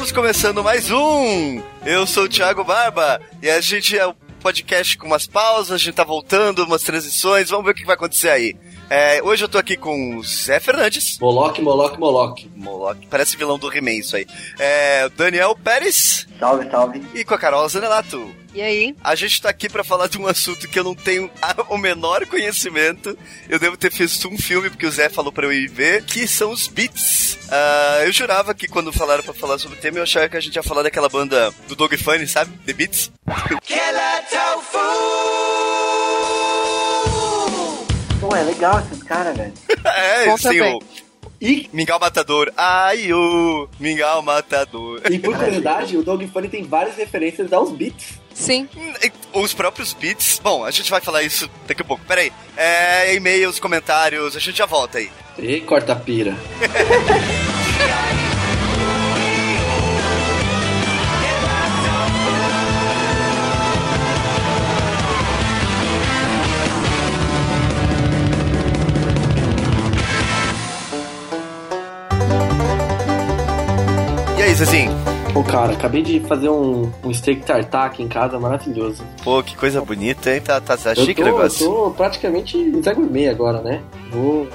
Estamos começando mais um. Eu sou o Thiago Barba e a gente é o podcast com umas pausas, a gente tá voltando, umas transições, vamos ver o que vai acontecer aí. É, hoje eu tô aqui com o Zé Fernandes. Moloque, Moloque, Moloque. Moloque, parece vilão do He-Man isso aí. É, Daniel Pérez. Salve, salve. E com a Carol Zanelato. E aí? A gente tá aqui para falar de um assunto que eu não tenho o menor conhecimento. Eu devo ter visto um filme, porque o Zé falou para eu ir ver, que são os Beats. Uh, eu jurava que quando falaram para falar sobre o tema, eu achava que a gente ia falar daquela banda do Dog Funny, sabe? The Beats. Pô, é legal esses caras, velho. é, Conta sim, o... E Mingau Matador. Ai, o Mingau Matador. E por curiosidade, o Dog Funny tem várias referências aos beats. Sim. Os próprios beats. Bom, a gente vai falar isso daqui a pouco. Pera aí. É, e-mails, comentários, a gente já volta aí. E corta pira. Zezinho? Pô, cara, acabei de fazer um, um steak tartar aqui em casa, maravilhoso. Pô, que coisa bonita, hein? Tá, tá, tá Eu chique o tô, eu negócio. tô praticamente Zé Gourmet agora, né? Vou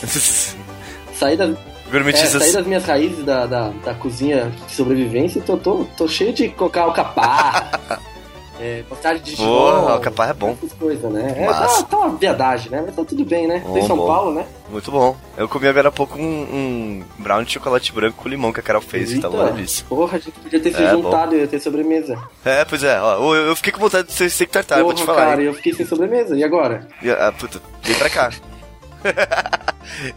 sair, da, é, sair das minhas raízes da, da, da cozinha de sobrevivência e tô, tô, tô cheio de colocar alcaparra, é, postagem de Porra, alcaparra é bom. Coisas, né? É, tá, tá uma viadagem, né? Mas tá tudo bem, né? Em Bom, São bom. Paulo, né? Muito bom. Eu comi agora há pouco um, um brown de chocolate branco com limão que a Carol fez, que tá uma Eita, delícia. Porra, a gente podia ter se É, juntado e ia ter sobremesa. É, pois é, ó, eu, eu fiquei com vontade de ser steak tartar, vou te falar. cara, hein? eu fiquei sem sobremesa. E agora? E, Ah, puta, vem pra cá.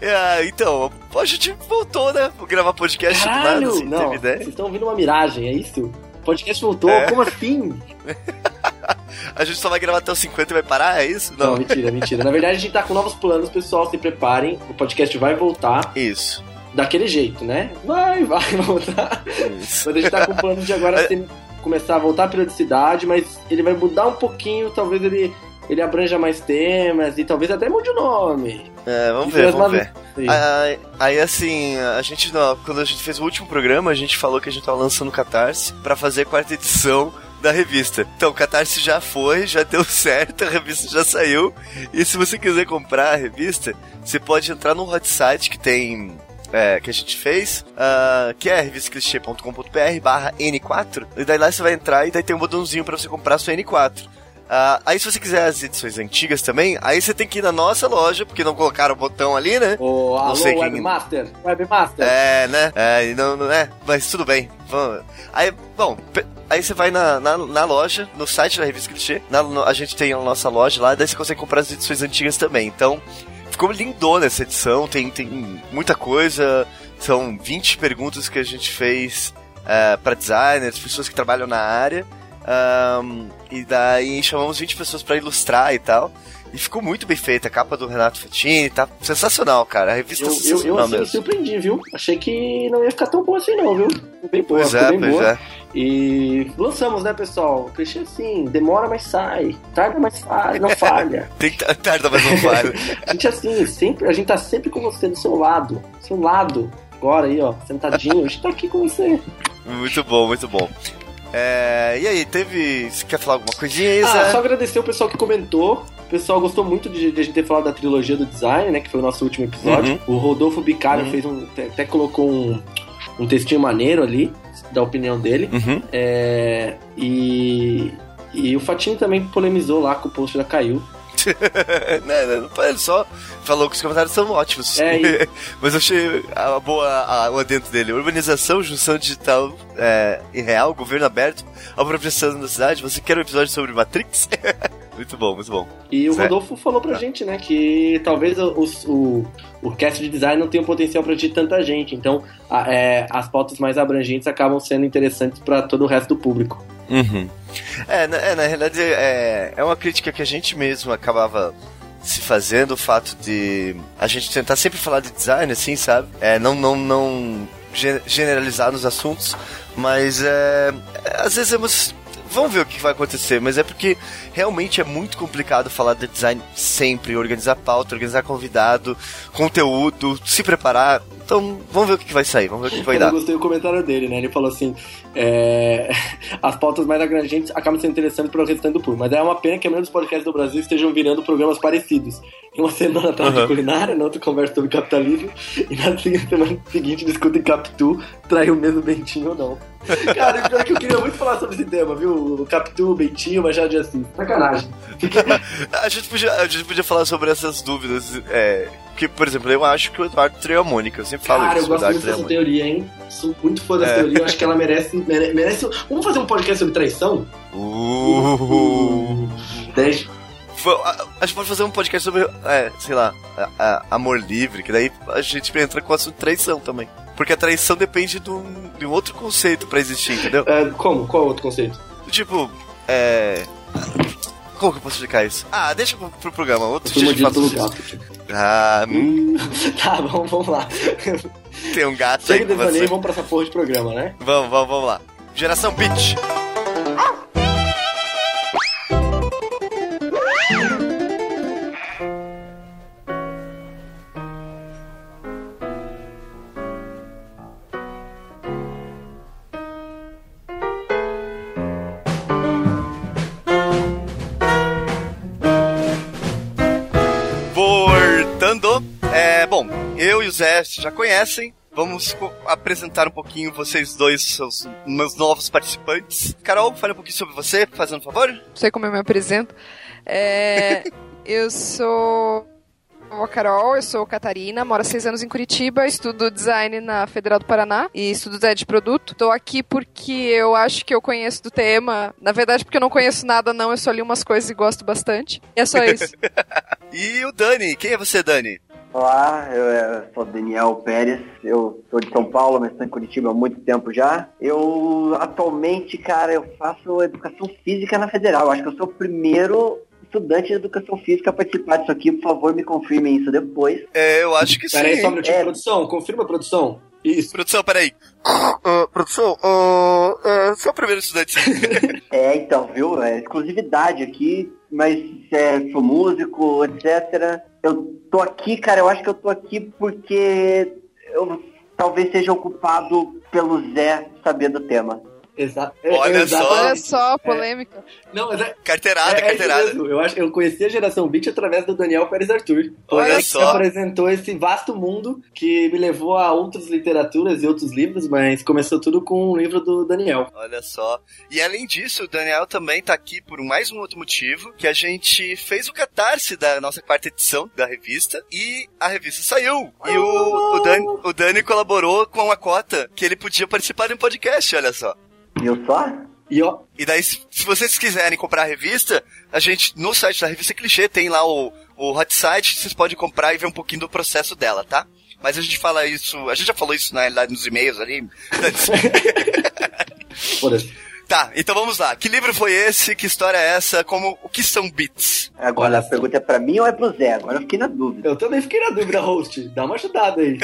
É, então, a gente voltou, né? Vou gravar podcast do nada, Caralho! assim, não, teve vocês estão ouvindo uma miragem, é isso? O podcast voltou, É. como assim? A gente só vai gravar até os 50 e vai parar, é isso? Não, Não. mentira, mentira. Na verdade, a gente tá com novos planos, pessoal, se preparem. O podcast vai voltar Isso. daquele jeito, né? Vai, vai voltar. Isso. Mas a gente tá com o plano de agora ter- começar a voltar a periodicidade, mas ele vai mudar um pouquinho, talvez ele, ele abranja mais temas e talvez até mude o nome. É, vamos E ver, vamos ver. Aí, aí, assim, a gente, quando a gente fez o último programa, a gente falou que a gente tava lançando o Catarse pra fazer a quarta edição da revista. Então, o Catarse já foi, já deu certo, a revista já saiu. E se você quiser comprar a revista, você pode entrar no hot site que tem. é, que a gente fez, ah, que é revistaclichê.com.br barra N4, e daí lá você vai entrar e daí tem um botãozinho pra você comprar a sua N4. Ah, aí se você quiser as edições antigas também, aí você tem que ir na nossa loja, porque não colocaram o botão ali, né? Ô, alô, sei quem- Webmaster. Webmaster. É, né? É, não, não é, mas tudo bem. Vamos. Aí, bom, aí você vai na, na, na loja, no site da Revista Clichê, na- no- a gente tem a nossa loja lá, daí você consegue comprar as edições antigas também. Então, ficou lindona essa edição, tem, tem muita coisa, são 20 perguntas que a gente fez é, para designers, pessoas que trabalham na área. Ahn, e daí chamamos 20 pessoas para ilustrar e tal. E ficou muito bem feita. A capa do Renato Fettini tá sensacional, cara. A revista Eu, é eu, eu sensacional assim, me mesmo. surpreendi, viu? Achei que não ia ficar tão boa assim, não, viu? Bem boa, Pois é, bem pois boa. é. E lançamos, né, pessoal? O clichê assim, demora, mas sai. Tarda, mas falha, não falha. Tem que tarda, mas não falha. A gente assim, sempre, a gente tá sempre com você do seu lado. Do seu lado. Agora aí, ó, sentadinho, a gente tá aqui com você. muito bom, muito bom. É, e aí, teve. Você quer falar alguma coisinha aí, Ah, só agradecer o pessoal que comentou. O pessoal gostou muito de, de a gente ter falado da trilogia do design, né? Que foi o nosso último episódio. O Rodolfo Bicário Uhum. fez um. Até até colocou um, um textinho maneiro ali, da opinião dele. Uhum. É, e, e o Fatinho também polemizou lá com o post da Caiu. né, né, não, ele só falou que os comentários são ótimos. É, Mas eu achei a boa a, o adentro dele. Urbanização, junção digital é, e real, governo aberto, apropriação da cidade. Você quer um episódio sobre Matrix? muito bom, muito bom. E o Certo. Rodolfo falou pra gente, né, que talvez o, o, o cast de design não tenha um potencial pra atingir tanta gente. Então, a- é, as pautas mais abrangentes acabam sendo interessantes pra todo o resto do público. Uhum. É, na, é, na realidade, é, é uma crítica que a gente mesmo acabava se fazendo, o fato de a gente tentar sempre falar de design, assim, sabe? É, não, não, não ge- generalizar nos assuntos, mas é, às vezes vamos vamos ver o que vai acontecer, mas é porque realmente é muito complicado falar de design sempre, organizar pauta, organizar convidado, conteúdo, se preparar. Então, vamos ver o que vai sair, vamos ver o que vai Eu dar. gostei do comentário dele, né? Ele falou assim: é, as pautas mais abrangentes acabam sendo interessantes para o restante do público, mas é uma pena que a maioria dos podcasts do Brasil estejam virando programas parecidos. Em uma semana trata de Uhum. culinária, na outra conversa sobre capitalismo, e na semana seguinte discutem Capitu, traiu mesmo Bentinho ou não. Cara, pior que eu queria muito falar sobre esse tema, viu? O Capitu, Bentinho, Machado de Assis. Sacanagem. A gente podia, a gente podia falar sobre essas dúvidas. É, que, por exemplo, eu acho que o Eduardo traiu a Mônica. Eu sempre falo Cara, eu isso. o gosto Eduardo muito dessa Mônica. teoria, hein? Sou muito fã dessa É. teoria. Eu acho que ela merece, mere- merece. Vamos fazer um podcast sobre traição? Uh, Deixa. A, gente pode fazer um podcast sobre, é, sei lá, a- a- amor livre, que daí a gente entra com o assunto traição também. Porque a traição depende de um, de um outro conceito pra existir, entendeu? É, como? Qual outro conceito? Tipo, é. Como que eu posso explicar isso? Ah, deixa pro, pro programa. Outro dia fala pelo gato. Ah, hum, Tá, vamos, vamos lá. tem um gato Chega aí de com devaneio e vamos pra essa porra de programa, né? Vamos, vamos, vamos lá. Geração Beat. Zé já conhecem. Vamos apresentar um pouquinho vocês dois, seus meus novos participantes. Carol, fale um pouquinho sobre você, fazendo um favor. Não sei como eu me apresento. É, eu sou a Carol, eu sou Catarina, moro há seis anos em Curitiba, estudo design na Federal do Paraná e estudo design de produto. Tô aqui porque eu acho que eu conheço do tema. Na verdade, porque eu não conheço nada, não, eu só li umas coisas e gosto bastante. E é só isso. E o Dani, quem é você, Dani? Olá, eu eh, sou Daniel Pérez, eu sou de São Paulo, mas estou em Curitiba há muito tempo já. Eu, atualmente, cara, eu faço educação física na Federal. Eu Acho que eu sou o primeiro estudante de educação física a participar disso aqui. Por favor, me confirmem isso depois. É, eu acho que sim. Pera aí, só um minutinho. É. Produção, confirma a produção. Isso. Produção, peraí. Ah, produção, uh, uh, seu primeiro estudante. É, então, viu? É exclusividade aqui, mas é, sou músico, etc. Eu tô aqui, cara, eu acho que eu tô aqui porque eu talvez seja ocupado pelo Zé saber do tema. Exa Olha é, só. Olha só, polêmica. Não, mas é, carteirada, é, é carteirada. Eu, acho, eu conheci a geração Beat através do Daniel Pérez Arthur. Olha ele que só. apresentou esse vasto mundo que me levou a outras literaturas e outros livros, mas começou tudo com um livro do Daniel. Olha só. E além disso, o Daniel também tá aqui por mais um outro motivo, que a gente fez o catarse da nossa quarta edição da revista e a revista saiu. E o, o, Dani, o Dani colaborou com uma cota que ele podia participar de um podcast, olha só. Viu só? E ó, E daí, se vocês quiserem comprar a revista, a gente, no site da revista Clichê, tem lá o, o hot site, vocês podem comprar e ver um pouquinho do processo dela, tá? Mas a gente fala isso, a gente já falou isso na realidade nos e-mails ali. tá, então vamos lá. Que livro foi esse? Que história é essa? Como, o que são bits? Agora a pergunta é pra mim ou é pro Zé? Agora eu fiquei na dúvida. Eu também fiquei na dúvida, host. Dá uma ajudada aí.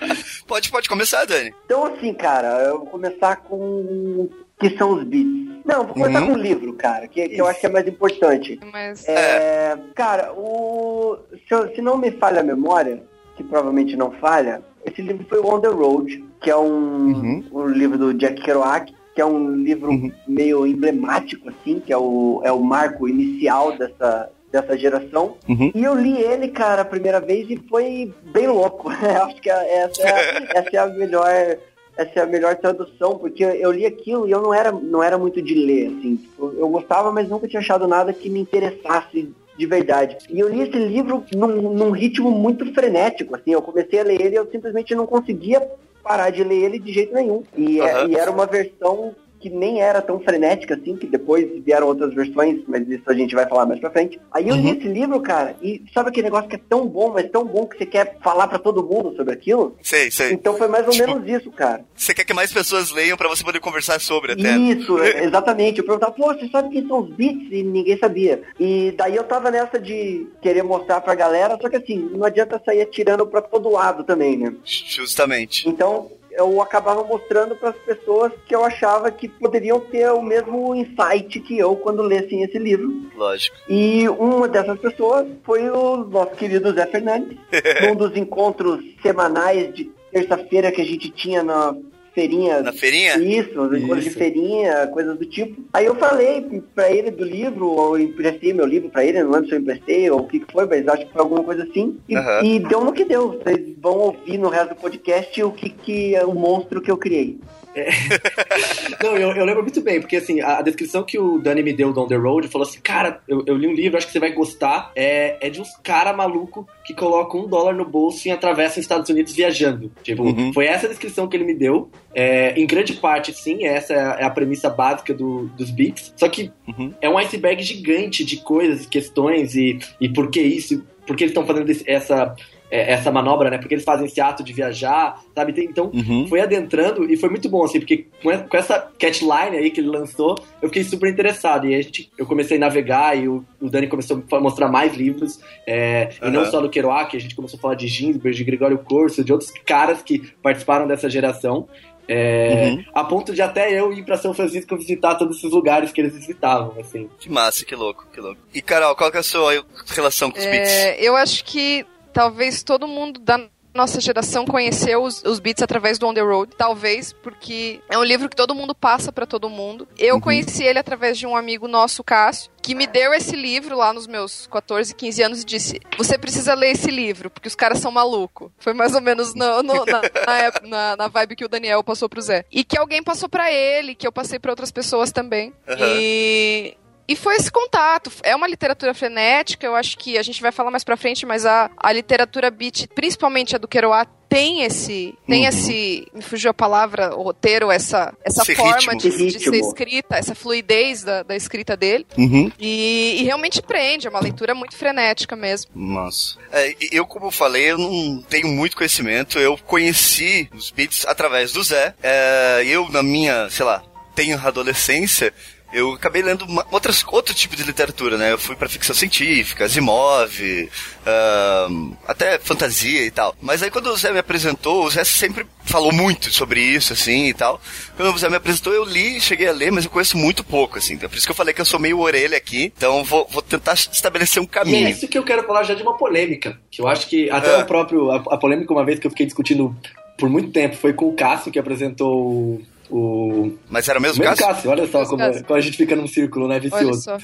Pode, pode começar, Dani. Então, assim, cara, eu vou começar com que são os beats. Não, vou começar Uhum. com o livro, cara, que, que eu acho que é mais importante. Mas É, Cara, o, se, eu- se não me falha a memória, que provavelmente não falha, esse livro foi o On the Road, que é um, Uhum. um livro do Jack Kerouac, que é um livro Uhum. meio emblemático, assim, que é o, é o marco inicial dessa, dessa geração. Uhum. E eu li ele, cara, a primeira vez e foi bem louco. Acho que essa é, essa é a melhor essa é a melhor tradução, porque eu li aquilo e eu não era, não era muito de ler, assim. Tipo, Eu gostava, mas nunca tinha achado nada que me interessasse de verdade. E eu li esse livro num, num ritmo muito frenético, assim. Eu comecei a ler ele e eu simplesmente não conseguia parar de ler ele de jeito nenhum. E, é- Aham. e era uma versão que nem era tão frenética assim, que depois vieram outras versões, mas isso a gente vai falar mais pra frente. Aí eu li Uhum. esse livro, cara, e sabe aquele negócio que é tão bom, mas tão bom que você quer falar pra todo mundo sobre aquilo? Sei, sei. Então foi mais ou Tipo, menos isso, cara. Você quer que mais pessoas leiam pra você poder conversar sobre até? Isso, exatamente. Eu perguntava, pô, você sabe quem são os beats? E ninguém sabia. E daí eu tava nessa de querer mostrar pra galera, só que assim, não adianta sair atirando pra todo lado também, né? Justamente. Então, eu acabava mostrando para as pessoas que eu achava que poderiam ter o mesmo insight que eu quando lessem esse livro. Lógico. E uma dessas pessoas foi o nosso querido Zé Fernandes, num dos encontros semanais de terça-feira que a gente tinha na feirinha. Na feirinha? Isso, encontros de feirinha, coisas do tipo. Aí eu falei pra ele do livro, ou emprestei meu livro pra ele, não lembro se eu emprestei ou o que, que foi, mas acho que foi alguma coisa assim. E, Aham. e deu no que deu. Vocês vão ouvir no resto do podcast o que, que é o monstro que eu criei. Não, eu, eu lembro muito bem, porque assim, a, a descrição que o Dani me deu do On The Road falou assim, cara, eu, eu li um livro, acho que você vai gostar, é, é de uns cara maluco que colocam um dólar no bolso e atravessam os Estados Unidos viajando. Tipo, Uhum. foi essa a descrição que ele me deu. É, em grande parte, sim, essa é a, é premissa básica do- dos beats. Só que Uhum. é um iceberg gigante de coisas, questões e, e por que isso, por que eles estão fazendo essa, é, essa manobra, né? Porque eles fazem esse ato de viajar, sabe? Então, Uhum. foi adentrando e foi muito bom, assim, porque com com essa catline aí que ele lançou, eu fiquei super interessado. E a gente, eu comecei a navegar e o, o Dani começou a mostrar mais livros, é, e não só do Kerouac, a gente começou a falar de Ginsberg, de Gregório Corso, de outros caras que participaram dessa geração. é, Uhum. A ponto de até eu ir pra São Francisco visitar todos esses lugares que eles visitavam, assim. Que massa, que louco, que louco. E Carol, qual que é a sua relação com os beats? É, eu acho que talvez todo mundo da nossa geração conheceu os, os Beats através do On The Road, talvez porque é um livro que todo mundo passa pra todo mundo. Eu Uhum. conheci ele através de um amigo nosso, Cássio, que me deu esse livro lá nos meus 14, 15 anos e disse: Você precisa ler esse livro, porque os caras são malucos. Foi mais ou menos no- no- na, na, na- na vibe que o Daniel passou pro Zé. E que alguém passou pra ele, que eu passei pra outras pessoas também. Aham. E. E foi esse contato. É uma literatura frenética, eu acho que a gente vai falar mais pra frente, mas a, a literatura beat, principalmente a do Kerouac, tem esse. Tem Uhum. esse. Me fugiu a palavra, o roteiro, essa, essa Esse forma ritmo. de, de ser escrita, essa fluidez da, da escrita dele. Uhum. E, e realmente prende, é uma leitura muito frenética mesmo. Nossa. É, eu, como falei, eu não tenho muito conhecimento. Eu conheci os beats através do Zé. É, eu, na minha, sei lá, tenho adolescência, eu acabei lendo uma- outras, outro tipo de literatura, né? Eu fui pra ficção científica, Asimov, ahn, até fantasia e tal. Mas aí quando o Zé me apresentou, o Zé sempre falou muito sobre isso, assim, e tal. Quando o Zé me apresentou, eu li, cheguei a ler, mas eu conheço muito pouco, assim. Então, por isso que eu falei que eu sou meio orelha aqui. Então, vou, vou tentar estabelecer um E é caminho. isso que eu quero falar já de uma polêmica. Que eu acho que até É. o próprio. A, a polêmica, uma vez que eu fiquei discutindo por muito tempo, foi com o Cássio, que apresentou o. Mas era o mesmo o mesmo caso? Cássio, olha só como, Cássio. como a gente fica num círculo, né, Olha vicioso. só.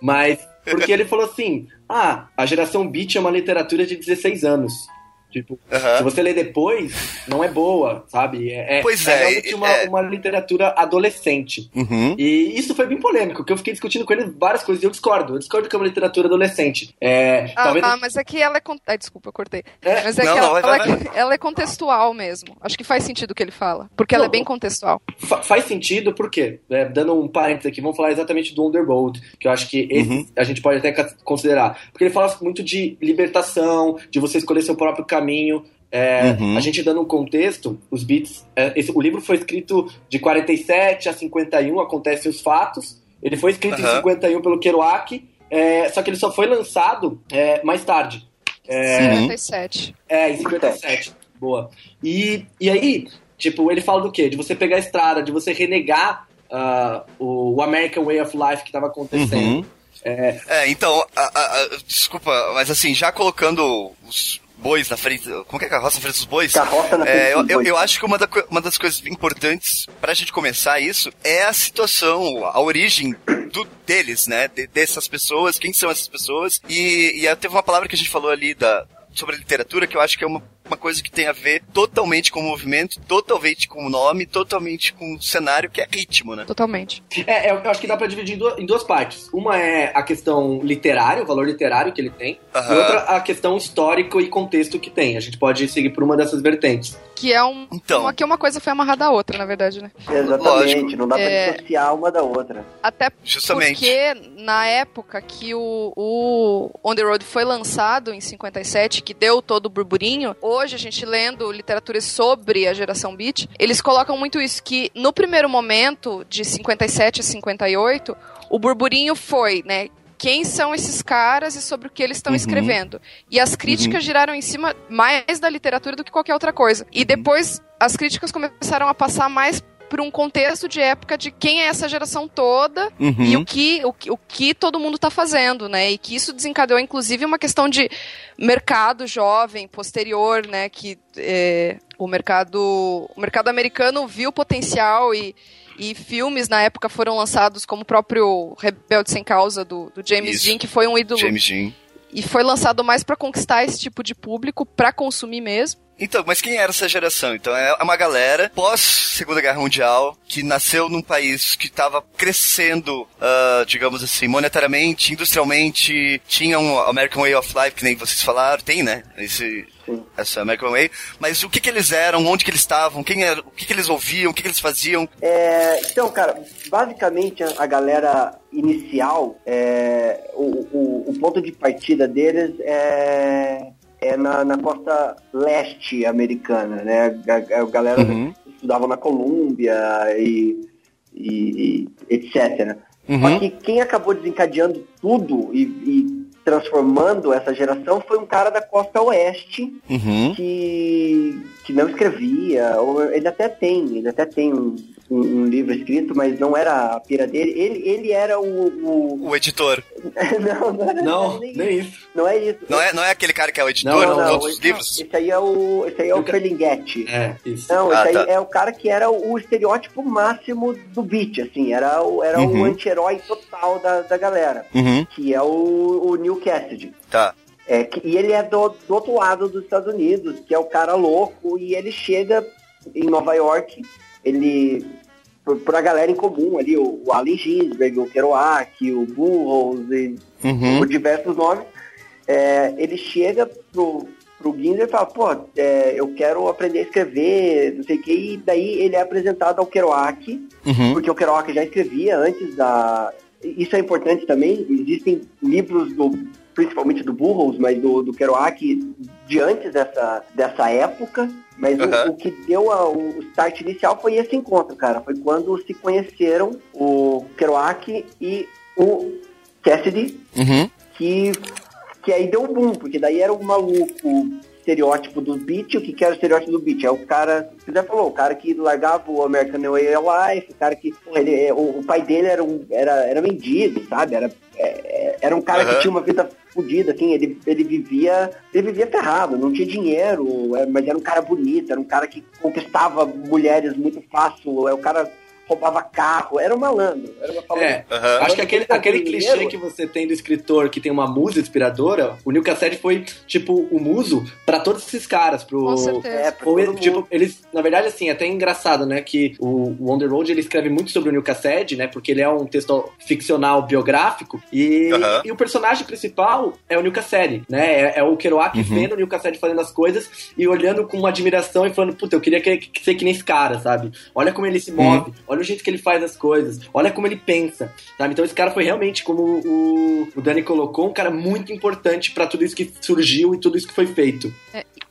Mas, porque ele falou assim: ah, a geração beat é uma literatura de 16 anos. Tipo, se você ler depois, não é boa, sabe? É, é- Pois é é, realmente uma, é. uma literatura adolescente. Uhum. E isso foi bem polêmico, porque eu fiquei discutindo com ele várias coisas e eu discordo. Eu discordo que é uma literatura adolescente. É, Ah, talvez ah, mas é que ela é. con- Ai, desculpa, eu cortei. É, Mas é não, que não, ela, vai, vai, ela- ela é contextual mesmo. Acho que faz sentido o que ele fala. Porque ela é Não. bem contextual. Fa- faz sentido, por quê? É, dando um parênteses aqui, vamos falar exatamente do On The Road, que eu acho que esse Uhum. a gente pode até considerar. Porque ele fala muito de libertação, de você escolher seu próprio caminho. É, Uhum. A gente dando um contexto, os beats. é, esse- o livro foi escrito de 47 a 51, acontecem os fatos. Ele foi escrito em Aham. 51 pelo Kerouac, é, só que ele só foi lançado é, mais tarde. É, 57. é, em 57. Boa. E, e aí, tipo, ele fala do quê? De você pegar a estrada, de você renegar ah, o, o American Way of Life que estava acontecendo. Uhum. É, É, então, a- a- a- desculpa, mas assim, já colocando os bois na frente, como que é carroça na frente dos bois? Carroça na frente É, eu, dos eu, bois. eu acho que uma, da uma das coisas importantes pra gente começar isso é a situação, a origem do- deles, né? De- dessas pessoas, quem são essas pessoas. E, e aí teve uma palavra que a gente falou ali da, sobre a literatura que eu acho que é uma, uma coisa que tem a ver totalmente com o movimento, totalmente com o nome, totalmente com o cenário, que é ritmo, né? Totalmente. é, eu acho que dá pra dividir em duas, em duas partes. Uma é a questão literária, o valor literário que ele tem, e outra a questão histórico e contexto que tem. A gente pode seguir por uma dessas vertentes. Que é um. Então. Uma, que uma coisa foi amarrada à outra, na verdade, né? Exatamente, Lógico. não dá pra É. dissociar uma da outra. Até Justamente. porque na época que o, o On the Road foi lançado, em 57, que deu todo o burburinho, hoje a gente lendo literaturas sobre a geração beat, eles colocam muito isso, que no primeiro momento, de 57 a 58, o burburinho foi, né? Quem são esses caras e sobre o que eles estão Uhum. escrevendo. E as críticas giraram em cima mais da literatura do que qualquer outra coisa. E depois as críticas começaram a passar mais por um contexto de época de quem é essa geração toda Uhum. e o que, o, o que todo mundo tá fazendo, né? E que isso desencadeou, inclusive, uma questão de mercado jovem, posterior, né? Que é, o mercado. O mercado americano viu potencial e. E filmes na época foram lançados como o próprio Rebelde Sem Causa do, do James Isso. Dean, que foi um ídolo. James Dean. E foi lançado mais pra conquistar esse tipo de público, pra consumir mesmo. Então, mas quem era essa geração? Então, é uma galera pós Segunda Guerra Mundial que nasceu num país que estava crescendo, ah, digamos assim, monetariamente, industrialmente, tinha um American Way of Life, que nem vocês falaram, tem, né? Esse, essa American Way. Mas o que que eles eram, onde que eles estavam, quem era, o que que eles ouviam, o que que eles faziam? É, então, cara, basicamente a, a galera inicial, é, o, o, o ponto de partida deles é, é na, na costa leste americana, né? A, a galera Uhum. estudava na Colômbia e, e- e etc. Uhum. Só que quem acabou desencadeando tudo e, e transformando essa geração foi um cara da costa oeste Uhum. que, que não escrevia, ou ele até tem, ele até tem um, um- um livro escrito, mas não era a pira dele. Ele, ele era o. o- O editor. não, não, era, Não, nem, nem isso. isso. Não é isso. Não é, não é aquele cara que é o editor Não, não, não, outros esse, livros? esse aí é o. Esse aí é o Ferlinghetti. É, isso. Não, Ah, esse aí tá. é o cara que era o, o estereótipo máximo do beat, assim, era o, era Uhum. o anti-herói total da, da galera, Uhum. que é o, o Neil Cassidy. Tá. É, que- e ele é do, do outro lado dos Estados Unidos, que é o cara louco, e ele chega em Nova York, ele, por a galera em comum ali, o, o Allen Ginsberg, o Kerouac, o Burroughs, e Uhum. por diversos nomes, é, ele chega pro, pro Ginsberg e fala, pô, é, eu quero aprender a escrever, não sei o que, e daí ele é apresentado ao Kerouac, Uhum. porque o Kerouac já escrevia antes da. Isso é importante também. Existem livros do, principalmente do Burroughs, mas do, do Kerouac de antes dessa, dessa época. Mas o- Aham. o, que deu a- o start inicial foi esse encontro, cara. Foi quando se conheceram o Kerouac e o Cassidy, Uhum. que, que aí deu um boom, porque daí era o maluco estereótipo do beat, o que, que era o estereótipo do beat? É o cara, você já falou, o cara que largava o American Way of Life, o cara que, ele, é, o, o pai dele era um, era, era mendigo, sabe? Era, é, é, era um cara Aham. que tinha uma vida fodida, assim, ele, ele vivia, ele vivia ferrado, não tinha dinheiro, mas era um cara bonito, era um cara que conquistava mulheres muito fácil, é, o cara roubava carro, era um malandro, era uma falando É, Aham. acho que aquele, aquele é clichê que você tem do escritor que tem uma musa inspiradora, o Neil Cassady foi, tipo, o muso pra todos esses caras. Pro, Com certeza. É, mundo. tipo, eles, na verdade, assim, é até engraçado, né, que o, o On The Road, ele escreve muito sobre o Neil Cassady, né, porque ele é um texto ficcional biográfico, e, Aham. e o personagem principal é o Neil Cassady, né, é, é o Kerouac Uhum. vendo o Neil Cassady fazendo as coisas e olhando com uma admiração e falando, puta, eu queria que, que- ser que nem esse cara, sabe? Olha como ele se move, olha o jeito que ele faz as coisas, olha como ele pensa, sabe? Então esse cara foi realmente, como o, o Dani colocou, um cara muito importante pra tudo isso que surgiu e tudo isso que foi feito.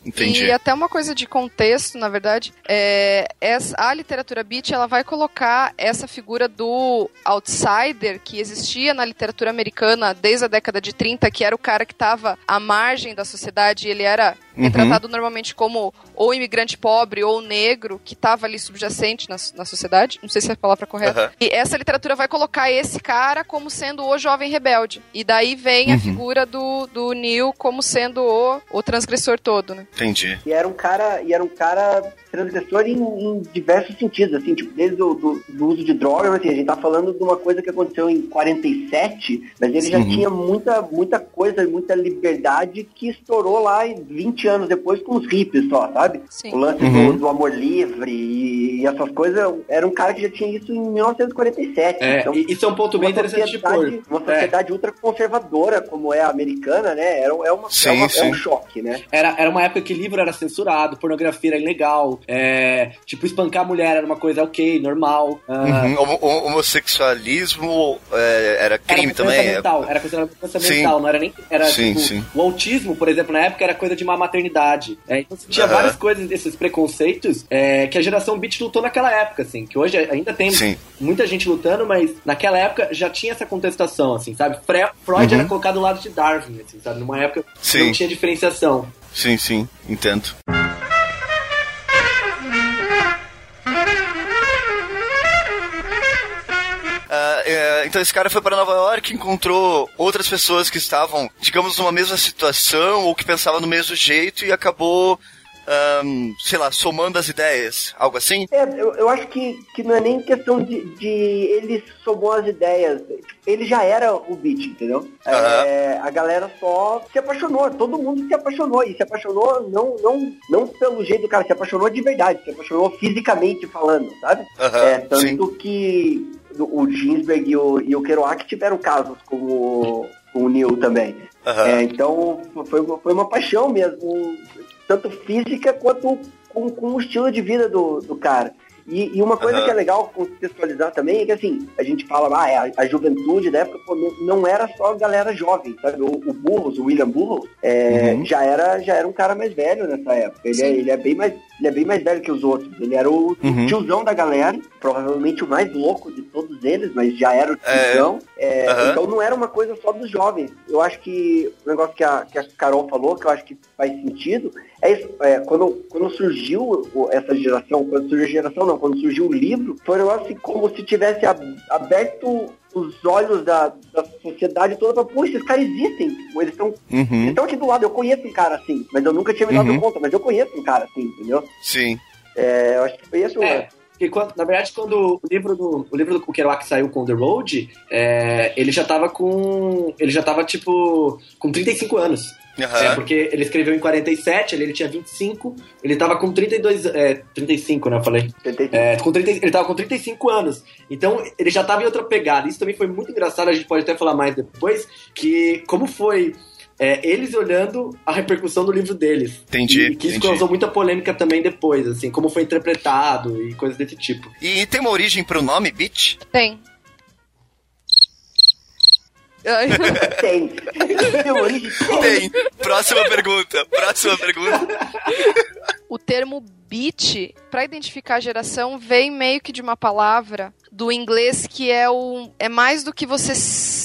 Entendi. E até uma coisa de contexto, na verdade, é, essa, a literatura beat ela vai colocar essa figura do outsider que existia na literatura americana desde a década de 30, que era o cara que estava à margem da sociedade, e ele era Uhum. retratado normalmente como ou imigrante pobre ou negro, que estava ali subjacente na, na sociedade. Não sei se é a palavra correta. Aham. E essa literatura vai colocar esse cara como sendo o jovem rebelde. E daí vem a Uhum. figura do, do Neil como sendo o, o transgressor todo, né? Entendi. E era um cara, e era um cara transgressor em, em diversos sentidos, assim, tipo, desde o do, do uso de drogas, assim, a gente tá falando de uma coisa que aconteceu em 47, mas ele já Uhum. tinha muita, muita coisa, muita liberdade que estourou lá em 20 anos depois com os hippies só, sabe? Sim. O lance Uhum. do, do amor livre e, e essas coisas, era um cara que já tinha isso em 1947. É, então, e isso é um ponto bem interessante de pôr. uma sociedade ultra conservadora como é a americana, né? Era, é, uma, Sim, é, uma- é um choque, né? Era, era uma época que livro era censurado, pornografia era ilegal, é, tipo, espancar a mulher era uma coisa ok, normal. ah, Uhum. Homo- ho- homossexualismo é, era crime era também. é- mental, era considerado doença Sim. mental, não era nem. Era Sim, tipo, sim. o autismo, por exemplo, na época era coisa de má paternidade. É, então você tinha Aham. várias coisas, esses preconceitos é, que a geração beat lutou naquela época, assim, que hoje ainda tem Sim. muita gente lutando, mas naquela época já tinha essa contestação, assim, sabe? Fre- Freud Uhum. era colocado do lado de Darwin, assim, sabe? Numa época Sim. não tinha diferenciação. Sim, sim, entendo. Então esse cara foi para Nova York, encontrou outras pessoas que estavam, digamos, numa mesma situação ou que pensavam do mesmo jeito e acabou, ahn, sei lá, somando as ideias, algo assim? É, eu, eu acho que, que não é nem questão de, de ele somou as ideias. Ele já era o beat, entendeu? É, a galera só se apaixonou, todo mundo se apaixonou. E se apaixonou não, não, não pelo jeito do cara, se apaixonou de verdade, se apaixonou fisicamente falando, sabe? Aham, é, tanto sim. que o Ginsberg e o, e o Kerouac tiveram casos com o, com o Neil também. Aham. É, então foi, uma- foi uma paixão mesmo, tanto física quanto com, com o estilo de vida do, do cara. E, e uma coisa Aham. que é legal contextualizar também é que assim, a gente fala, ah, é a, a juventude da época pô, não, não era só a galera jovem, sabe? O, o Burroughs, o William Burroughs, é, Uhum. já, era, já era um cara mais velho nessa época. Ele é, ele, é bem mais, ele é bem mais velho que os outros. Ele era o Uhum. tiozão da galera, provavelmente o mais louco de todos eles, mas já era o É. tiozão. É, Aham. Então não era uma coisa só dos jovens. Eu acho que o negócio que a, que a Carol falou, que eu acho que faz sentido, é isso. É, quando, quando surgiu essa geração, quando surgiu a geração, não, quando surgiu o livro, foi um negócio assim, como se tivesse ab- aberto os olhos da, da sociedade toda para, pô, esses caras existem. Eles estão eles Uhum, estão aqui do lado, eu conheço um cara assim, mas eu nunca tinha me dado Uhum. conta, mas eu conheço um cara assim, entendeu? sim. É, eu acho que foi isso. É. Porque, quando- na verdade, quando o livro do o livro do Kerouac saiu com The Road, é, ele já tava com. Ele já tava, tipo, com 35 anos. Aham. É, porque ele escreveu em 47, ele, ele tinha 25, ele tava com 32. É, 35, né? Eu falei. É, com 30, ele tava com 35 anos. Então, ele já tava em outra pegada. Isso também foi muito engraçado, a gente pode até falar mais depois, que como foi é, eles olhando a repercussão do livro deles. Entendi, E que isso entendi. causou muita polêmica também depois, assim, como foi interpretado e coisas desse tipo. E tem uma origem pro nome, Beat? Tem. Tem. Tem. Próxima pergunta. Próxima pergunta. o termo beat, para identificar a geração, vem meio que de uma palavra do inglês que é o é mais do que você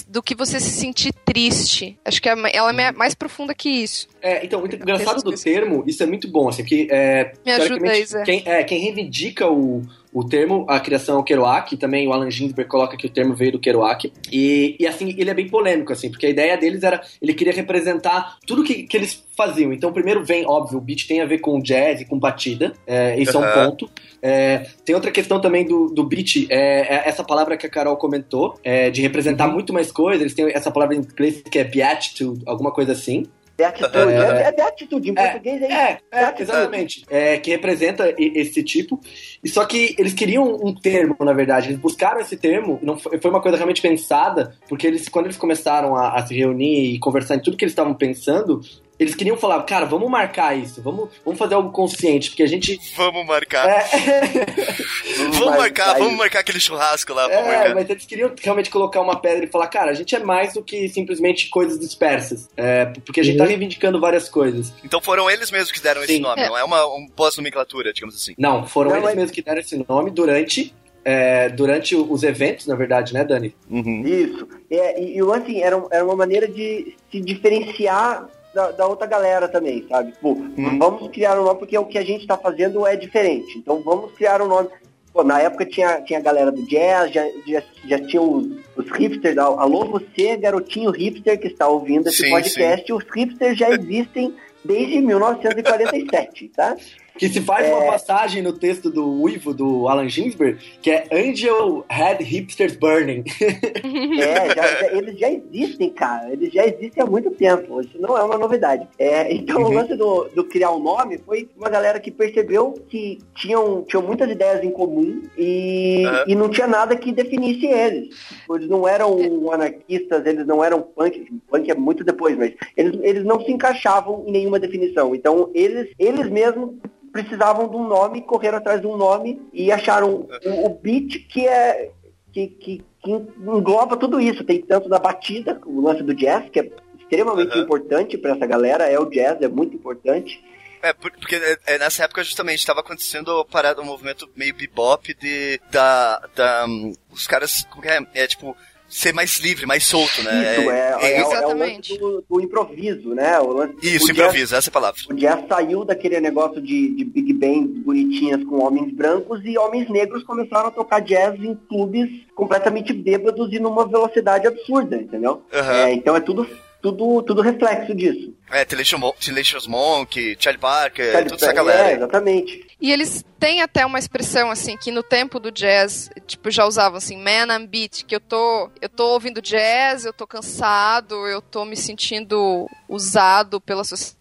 do que você se sentir triste. Acho que é ela é mais profunda que isso. É, então, o engraçado do termo, isso é muito bom, assim, porque é, Me ajuda teoricamente, aí, Zé. quem, é, quem reivindica o, o termo, a criação Kerouac, também o Alan Ginsberg coloca que o termo veio do Kerouac, e, e assim, ele é bem polêmico, assim, porque a ideia deles era, ele queria representar tudo que, que eles faziam. Então, primeiro vem, óbvio, o beat tem a ver com jazz e com batida, é, isso é um ponto. É, tem outra questão também do, do beat, é, é essa palavra que a Carol comentou, é, de representar Uhum. muito mais coisas, eles têm essa palavra em inglês que é beatitude, alguma coisa assim. Beatitude. É. É, é beatitude. Em É, português é isso. É, é, exatamente. É, que representa esse tipo. E só que eles queriam um termo, na verdade. Eles buscaram esse termo. Não foi, foi uma coisa realmente pensada, porque eles, quando eles começaram a, a se reunir e conversar em tudo que eles estavam pensando, eles queriam falar, cara, vamos marcar isso, vamos, vamos fazer algo consciente, porque a gente. Vamos marcar. É, Vamos marcar, vamos marcar aquele churrasco lá. É, mas eles queriam realmente colocar uma pedra e falar, cara, a gente é mais do que simplesmente coisas dispersas. É, porque a gente tá Uhum. reivindicando várias coisas. Então foram eles mesmos que deram esse Sim. nome, É. não é uma um pós-nomenclatura, digamos assim. Não, foram Não, eles mas- mesmos que deram esse nome durante, é, durante os eventos, na verdade, né, Dani? Uhum. Isso. É, e, e o lance era, era uma maneira de se diferenciar da, da outra galera também, sabe? Tipo, Hum. vamos criar um nome porque o que a gente tá fazendo é diferente. Então vamos criar um nome. Pô, na época tinha, tinha a galera do jazz, já, já, já tinha os, os hipsters. Al- Alô, você, garotinho hipster que está ouvindo esse Sim, podcast, os hipsters já existem desde 1947, tá? Que se faz É. uma passagem no texto do Uivo, do Alan Ginsberg, que é Angel Had Hipsters Burning. É, já- já- eles já existem, cara. Eles já existem há muito tempo. Isso não é uma novidade. É, então, o Uhum. lance do, do criar um nome foi uma galera que percebeu que tinham, tinham muitas ideias em comum e, Aham. e não tinha nada que definisse eles. Tipo, Eles não eram anarquistas, eles não eram punk. Punk é muito depois, mas eles, eles não se encaixavam em nenhuma definição. Então, eles, eles mesmos precisavam de um nome, correram atrás de um nome e acharam o, o beat que é que, que, que engloba tudo isso. Tem tanto da batida, o lance do jazz, que é extremamente Aham. importante pra essa galera, é o jazz, é muito importante. É, por- porque é, é, nessa época justamente estava acontecendo parada, um movimento meio bebop de da, da hum, os caras como é, é tipo ser mais livre, mais solto, né? Isso, é, é, é, o- é o Exatamente. lance do, do improviso, né? O lance, Isso, o jazz- improviso, essa é a palavra. O jazz saiu daquele negócio de, de big bands bonitinhas com homens brancos e homens negros começaram a tocar jazz em clubes completamente bêbados e numa velocidade absurda, entendeu? Aham. É, então é tudo, tudo, tudo reflexo disso. É, Tenacious Mon- Tenacious Monk, Charlie Parker, toda essa É, galera. exatamente. E eles têm até uma expressão assim que no tempo do jazz, tipo, já usavam assim, man I'm beat, que eu tô, eu tô ouvindo jazz, eu tô cansado, eu tô me sentindo usado pela sociedade,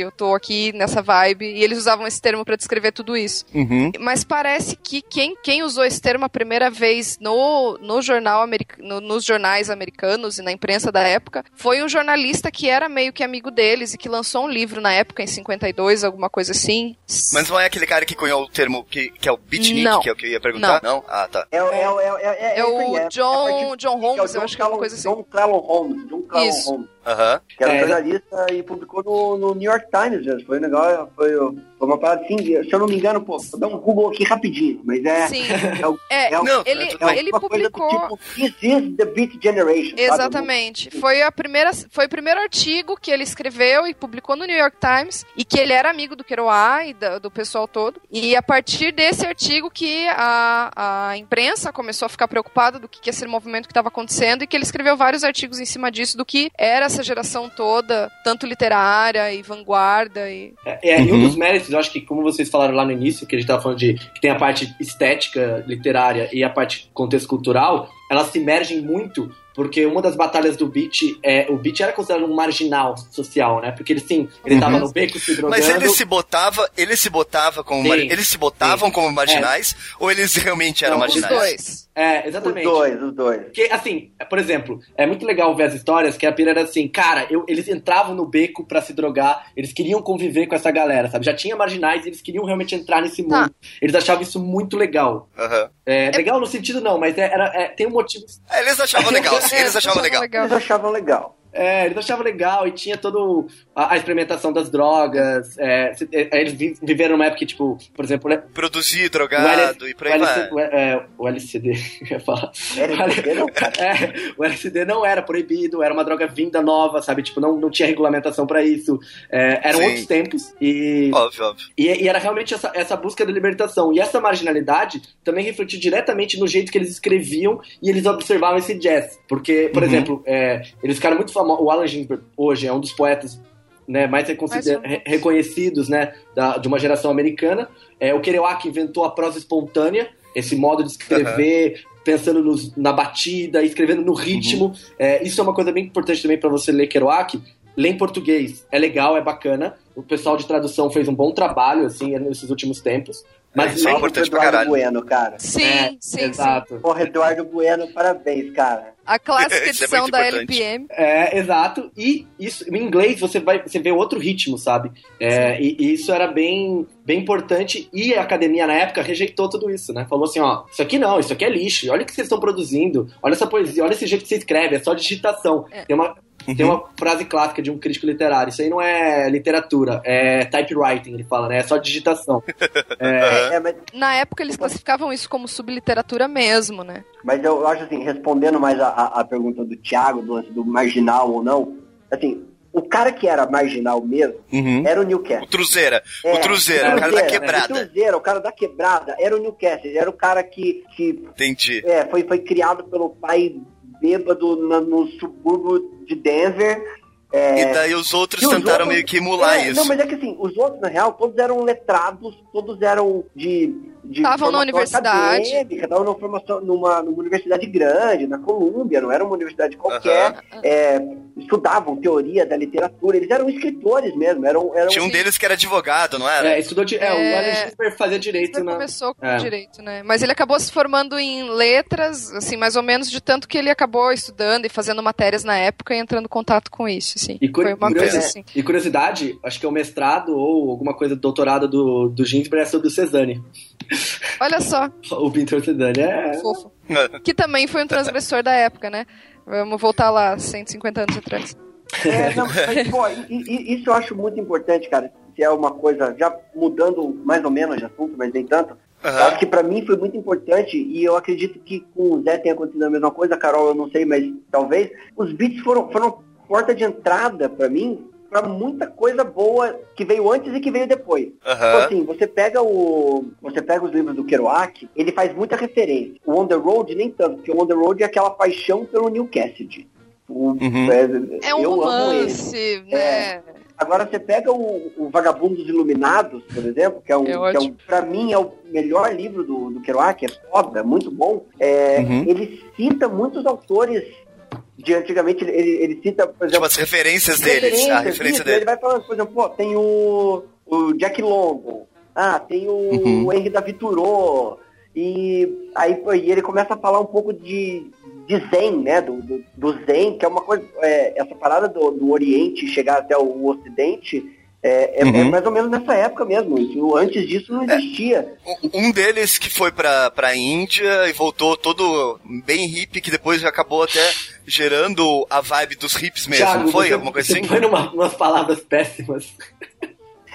eu tô aqui nessa vibe, e eles usavam esse termo pra descrever tudo isso. Uhum. Mas parece que quem, quem usou esse termo a primeira vez no, no jornal no- nos jornais americanos e na imprensa da época foi um jornalista que era meio que amigo deles e que lançou um livro na época, em 52, alguma coisa assim. Mas não é aquele cara que cunhou o termo que, que é o beatnik, Não. que é o que eu ia perguntar? Não. Ah, tá. É, o- é, é, é, é, É o é- John, é John é o Holmes, John eu acho que é alguma Clellon- coisa assim. John Clellon Holmes, John Clellon Isso. Holmes, Aham. que era É, jornalista e publicou no, no New York Times, né? foi um negócio, foi, foi uma parada assim, se eu não me engano, pô, vou dar um Google aqui rapidinho, mas é... Sim. É, o- É, é o- Não, ele, bem. ele do publicou. tipo, This is the Beat Generation. sabe? Exatamente. Foi a primeira, foi o primeiro artigo que ele escreveu e publicou no New York Times e que ele era amigo do Kerouac e da- do pessoal todo. E a partir desse artigo que a, a imprensa começou a ficar preocupada do que, que esse movimento que estava acontecendo e que ele escreveu vários artigos em cima disso do que era essa geração toda, tanto literária e vanguarda e É, é, E um Uhum. dos méritos, eu acho que como vocês falaram lá no início, que a gente tava falando de que tem a parte estética, literária e a parte contexto cultural, elas se mergem muito, porque uma das batalhas do Beat é. O Beat era considerado um marginal social, né? Porque ele sim, ele Uhum. tava no beco se drogando. Mas ele se botava, ele se botava como Sim. mar- eles se botavam Sim. como marginais ou eles realmente eram Não, os marginais? dois. É, Os exatamente. dois, os dois. Porque, assim, por exemplo, é muito legal ver as histórias que a pira era assim, cara, eu- eles entravam no beco pra se drogar, eles queriam conviver com essa galera, sabe? Já tinha marginais e eles queriam realmente entrar nesse mundo. Tá. Eles achavam isso muito legal. Aham. É, legal no sentido não, mas é- era, é, tem um motivo. É, Eles achavam legal, sim, É, eles achavam legal. Eles achavam legal. É, eles achavam legal e tinha toda a, a experimentação das drogas. é, se- é, eles vi- viveram numa época que, tipo, por exemplo, né, Produzir, o, drogado L- e por o, aí LC vai. o, é, o LCD, eu ia falar. LSD não. É, o LSD não era proibido, era uma droga vinda nova, sabe? Tipo, não, não tinha regulamentação pra isso. É, eram Sim. outros tempos e, Óbvio, óbvio. e, e era realmente essa, essa busca da libertação. E essa marginalidade também refletiu diretamente no jeito que eles escreviam e eles observavam esse jazz. Porque, por Uhum. exemplo, é, eles ficaram muito famosos. O Alan Ginsberg, hoje, é um dos poetas né, mais reconsider- Mais reconhecidos né, da- de uma geração americana. É, o Kerouac inventou a prosa espontânea, esse modo de escrever. Pensando nos- na batida, escrevendo no ritmo. Uhum. É, isso é uma coisa bem importante também para você ler Kerouac. Ler em português é legal, é bacana. O pessoal de tradução fez um bom trabalho, assim, nesses últimos tempos. Mas isso é importante pra Eduardo caralho. Bueno, cara. Sim, É, sim, sim. exato. Porra, Eduardo Bueno, parabéns, cara. A clássica é edição muito da importante. LPM. É, exato. E isso, em inglês você vai você vê outro ritmo, sabe? É, e, e isso era bem, bem importante. E a academia na época rejeitou tudo isso, né? Falou assim: ó, isso aqui não, isso aqui é lixo. Olha o que vocês estão produzindo. Olha essa poesia, olha esse jeito que você escreve, é só digitação. É. Tem uma. Tem uma frase clássica de um crítico literário. Isso aí não é literatura, é typewriting, ele fala, né? É só digitação. É, mas, Na época eles classificavam isso como subliteratura mesmo, né? mas eu acho assim, respondendo mais a, a- pergunta do Thiago, do, lance do marginal ou não, assim, o cara que era marginal mesmo Uhum. era o Newcastle. O Truzeira. É, o Truzeira, o cara da quebrada. O Cruzeiro, o cara da quebrada, era o Newcastle, era o cara que, que Entendi. é, foi, foi criado pelo pai bêbado na- no subúrbio de Denver. É, E daí os outros os tentaram outros- meio que emular é, isso. Não, mas é que assim, os outros, na real, todos eram letrados, todos eram de. De Estavam na universidade. Estavam numa formação numa, numa universidade grande, na Colômbia, não era uma universidade qualquer. Aham. é, estudavam teoria da literatura, eles eram escritores mesmo, eram. eram Tinha um deles que era advogado, não era? É, estudou. di- É, o É. Ginsberg fazia direito Ele na. começou com É. direito, né? Mas ele acabou se formando em letras, assim, mais ou menos de tanto que ele acabou estudando e fazendo matérias na época e entrando em contato com isso, assim. E, curi- coisa assim. e curiosidade, acho que é o mestrado ou alguma coisa, doutorado do, do Ginsberg é sobre o Cezanne. Olha só, O pintor Cezanne. É, fofo. Que também foi um transgressor da época, né? Vamos voltar lá, 150 anos atrás. É, não, mas, pô, isso eu acho muito importante, cara. Se é uma coisa, já mudando mais ou menos de assunto, mas nem tanto. Eu Aham. acho que pra mim foi muito importante e eu acredito que com o Zé tenha acontecido a mesma coisa, Carol, eu não sei, mas talvez. Os beats foram, foram porta de entrada pra mim pra muita coisa boa que veio antes e que veio depois. Então, Aham. assim, você pega o. Você pega os livros do Kerouac, ele faz muita referência. O On the Road nem tanto, porque o On the Road é aquela paixão pelo New Cassidy. O- Uhum. É um eu amo ele. romance, né? Agora você pega o, o Vagabundo dos Iluminados, por exemplo, que é um, É que é um pra mim é o melhor livro do, do Kerouac, é foda, é muito bom. É, Uhum. Ele cita muitos autores de antigamente, ele, ele, cita, por Tipo, exemplo, as referências deles. A referência isso, dele. Ele vai falando, por exemplo, pô, tem o, o Jack London, ah, tem o Uhum. Henry David Thoreau, e aí pô, e ele começa a falar um pouco de, de Zen, né, do, do, do Zen, que é uma coisa, é, essa parada do, do Oriente chegar até o Ocidente, é, é- é Uhum. mais ou menos nessa época mesmo, isso, antes disso não existia. Um deles que foi pra, pra Índia e voltou todo bem hippie, que depois acabou até gerando a vibe dos hippies mesmo, Thiago, não foi? você, Alguma coisa assim? foi numa, umas palavras péssimas.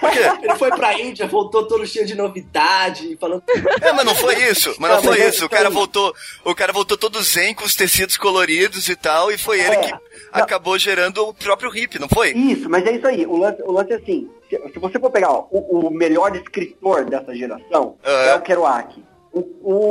Por quê? Ele foi pra Índia, voltou todo cheio de novidade, falando. É, mas não foi isso. Mas não Não, foi mas isso. O isso cara voltou, o cara voltou todo zen com os tecidos coloridos e tal, e foi ele É. que acabou gerando o próprio hippie, não foi? Isso, mas é isso aí. O lance, o lance é assim: se, se você for pegar ó, o, o melhor escritor dessa geração, Ah. é o Kerouac. O, o,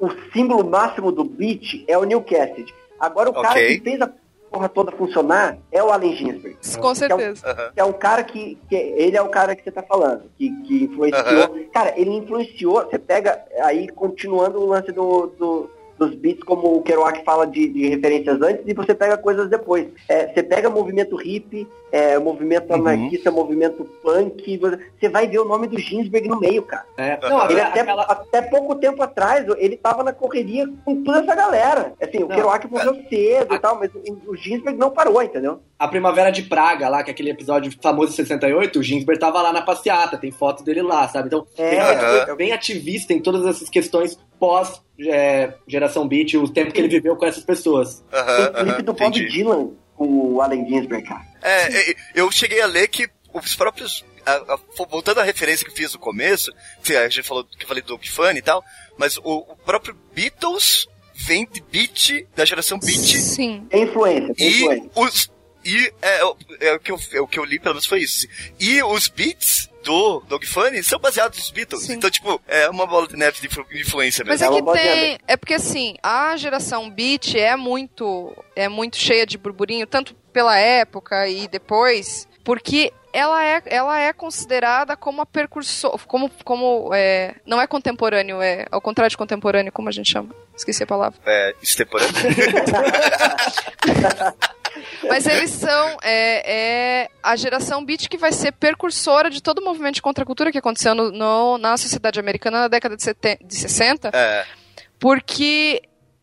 o símbolo máximo do beat é o Neil Cassidy. Agora, o cara que fez a porra toda funcionar é o Allen Ginsberg. Com certeza. É um cara que, que- Ele é o cara que você tá falando, que, que influenciou. Cara, ele influenciou. Você pega aí, continuando o lance do. do- dos beats, como o Kerouac fala de, de referências antes, e você pega coisas depois. É, você pega movimento hip, é, movimento Uhum. anarquista, movimento punk, você- vai ver o nome do Ginsberg no meio, cara. É, não, Ele até, aquela- até pouco tempo atrás, ele tava na correria com toda essa galera. Assim, o Não, Kerouac morreu cedo e tal, mas o, o Ginsberg não parou, entendeu? a Primavera de Praga lá, que é aquele episódio famoso de 68, o Ginsberg tava lá na passeata, tem foto dele lá, sabe? Então, É, foi bem ativista em todas essas questões pós é, geração beat, o tempo que ele viveu com essas pessoas. Aham, Tem clipe do Bob. Dylan com o Allen Ginsberg, cara. É, é, eu cheguei a ler que os próprios. a- a- voltando à referência que eu fiz no começo, que a gente falou que eu falei do Fun e tal, mas o, o próprio Beatles vem de beat, da geração beat, Sim. Tem influência, tem e influência. os. E é, é o, que eu, é o que eu li, pelo menos foi isso. E os beats do Dog Funny são baseados nos Beatles. Sim. Então, tipo, é uma bola de neve de influ- influência Mas mesmo. é É que tem. É porque assim, a geração beat é muito. É muito cheia de burburinho, tanto pela época e depois, porque ela é, ela é considerada como a precursor. Como. como é, não é contemporâneo, é ao contrário de contemporâneo, como a gente chama. Esqueci a palavra. É, extemporâneo. Mas eles são é, é a geração beat que vai ser precursora de todo o movimento de contracultura que aconteceu no, no- na sociedade americana na década de, seten- de 60. É, porque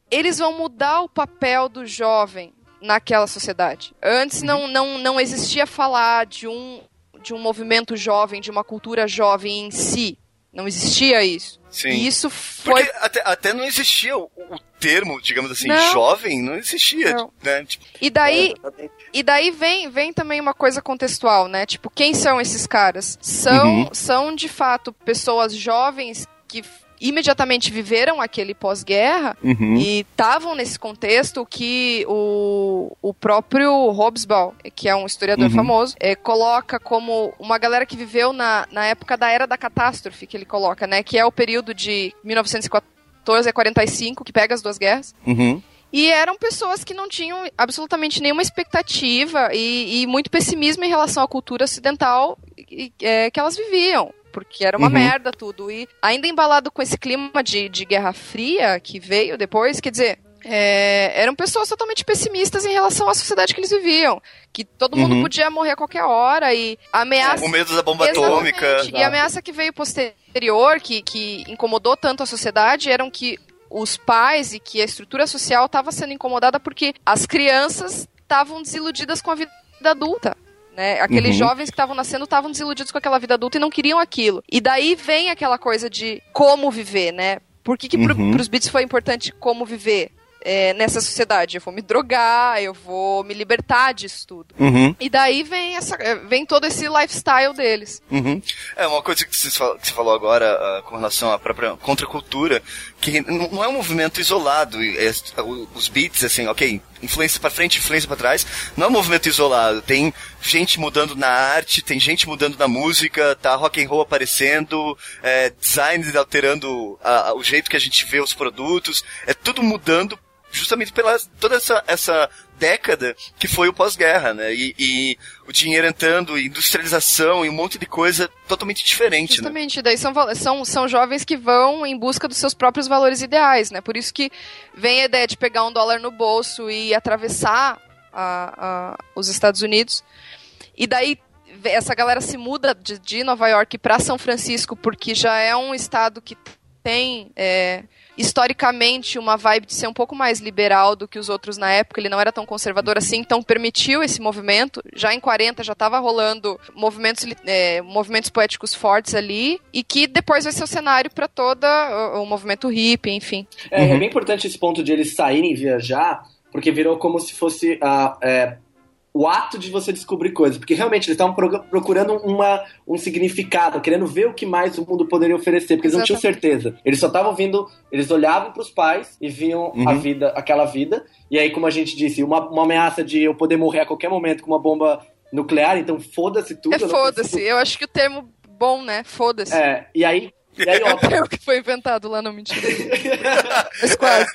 eles vão mudar o papel do jovem naquela sociedade. Antes não, não, não existia falar de um, de um movimento jovem, de uma cultura jovem em si. Não existia isso. sim. E isso foi. Porque até, até não existia o, o termo, digamos assim, Não. jovem, não existia. Não. Né? Tipo, E daí, É. E daí vem, vem também uma coisa contextual, né? Tipo, quem são esses caras? São, Uhum. são de fato pessoas jovens que imediatamente viveram aquele pós-guerra Uhum. e estavam nesse contexto que o, o próprio Hobsbawm, que é um historiador Uhum. famoso, é, coloca como uma galera que viveu na, na época da era da catástrofe, que ele coloca, né? Que é o período de 1914 a 45, que pega as duas guerras. Uhum. E eram pessoas que não tinham absolutamente nenhuma expectativa e, e muito pessimismo em relação à cultura ocidental e- é, que elas viviam. Porque era uma Uhum. merda tudo. E ainda embalado com esse clima de, de Guerra Fria que veio depois, quer dizer, é, eram pessoas totalmente pessimistas em relação à sociedade que eles viviam. Que todo mundo Uhum. podia morrer a qualquer hora e ameaça. O medo da bomba Exatamente. atômica. E a ameaça que veio posterior, que, que incomodou tanto a sociedade, eram que os pais e que a estrutura social estava sendo incomodada porque as crianças estavam desiludidas com a vida adulta. Né? Aqueles Uhum. jovens que estavam nascendo estavam desiludidos com aquela vida adulta e não queriam aquilo. E daí vem aquela coisa de como viver, né? Por que, que pro, Uhum. pros beats foi importante como viver? é, nessa sociedade. Eu vou me drogar, eu vou me libertar disso tudo. Uhum. E daí vem, essa, vem todo esse lifestyle deles. Uhum. É uma coisa que você falou, que você falou agora uh, com relação à própria contracultura, que não é um movimento isolado. É, os beats, assim, ok, influência para frente, influência para trás, não é um movimento isolado. Tem gente mudando na arte, tem gente mudando na música, tá rock and roll aparecendo, é, design alterando a, a, o jeito que a gente vê os produtos, é tudo mudando justamente pela toda essa, essa década que foi o pós-guerra, né? E, e, o dinheiro entrando, industrialização e um monte de coisa totalmente diferente, né? Justamente, né? daí são, são, são jovens que vão em busca dos seus próprios valores ideais, né? Por isso que vem a ideia de pegar um dólar no bolso e atravessar a, a, os Estados Unidos. E daí essa galera se muda de, de Nova York para São Francisco porque já é um estado que tem é, historicamente uma vibe de ser um pouco mais liberal do que os outros na época, ele não era tão conservador assim, então permitiu esse movimento. Já em 40 já estava rolando movimentos, é, movimentos poéticos fortes ali, e que depois vai ser o cenário para todo o, o, movimento hippie, enfim. É, uhum. é bem importante esse ponto de eles saírem viajar, porque virou como se fosse a. É o ato de você descobrir coisas, porque realmente eles estavam procurando uma, um significado, querendo ver o que mais o mundo poderia oferecer, porque eles não tinham certeza. Eles só estavam vindo, eles olhavam para os pais e viam uhum. a vida, aquela vida, e aí, como a gente disse, uma, uma ameaça de eu poder morrer a qualquer momento com uma bomba nuclear, então foda-se tudo. É foda-se, eu acho que o termo bom, né? Foda-se. É, e aí e aí, ó, é o que foi inventado lá, não mentira. Mas quase.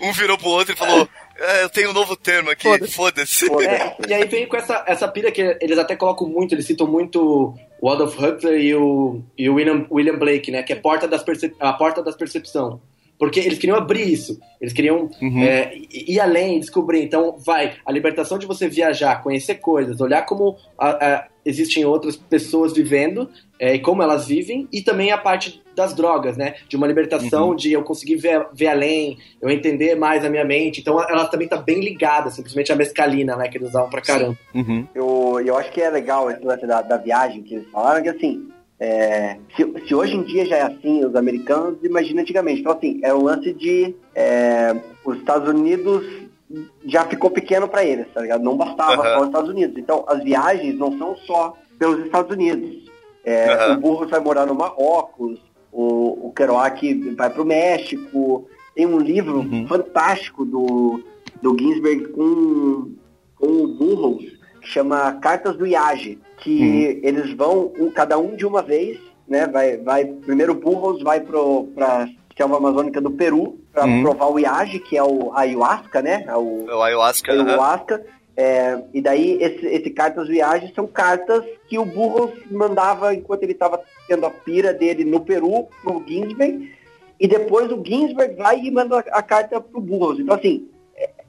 um virou pro outro e falou: é, eu tenho um novo termo aqui, foda-se. Foda é, e aí vem com essa, essa pira que eles até colocam muito, eles citam muito o Adolf Hitler e o, e o William, William Blake, né? Que é porta das a porta das percepção. Porque eles queriam abrir isso. Eles queriam uhum. é, ir além, descobrir. Então, vai, a libertação de você viajar, conhecer coisas, olhar como a, a, existem outras pessoas vivendo é, e como elas vivem, e também a parte das drogas, né? De uma libertação, uhum. de eu conseguir ver, ver além, eu entender mais a minha mente. Então, ela também tá bem ligada, simplesmente a mescalina, né? Que eles usavam pra caramba. Uhum. Eu, eu acho que é legal esse lance da, da viagem que eles falaram, que assim, é, se, se, hoje em dia já é assim, os americanos, imagina antigamente. Então, assim, é o lance de é, os Estados Unidos já ficou pequeno para eles, tá ligado? Não bastava uhum. só os Estados Unidos. Então, as viagens não são só pelos Estados Unidos. É, uhum. O Burros vai morar no Marrocos, o, o Kerouac vai para o México. Tem um livro uhum. fantástico do, do Ginsberg com, com o Burros, que chama Cartas do Iage que uhum. eles vão, um, cada um de uma vez, né? Vai, vai primeiro o Burros vai para selva amazônica do Peru para uhum. provar o Iage, que é o ayahuasca, né? É o, é o ayahuasca. É o ayahuasca. Uhum. É, e daí esse, esse cartas viagens são cartas que o Burros mandava enquanto ele estava tendo a pira dele no Peru pro Ginsberg e depois o Ginsberg vai e manda a, a carta pro Burros. Então assim,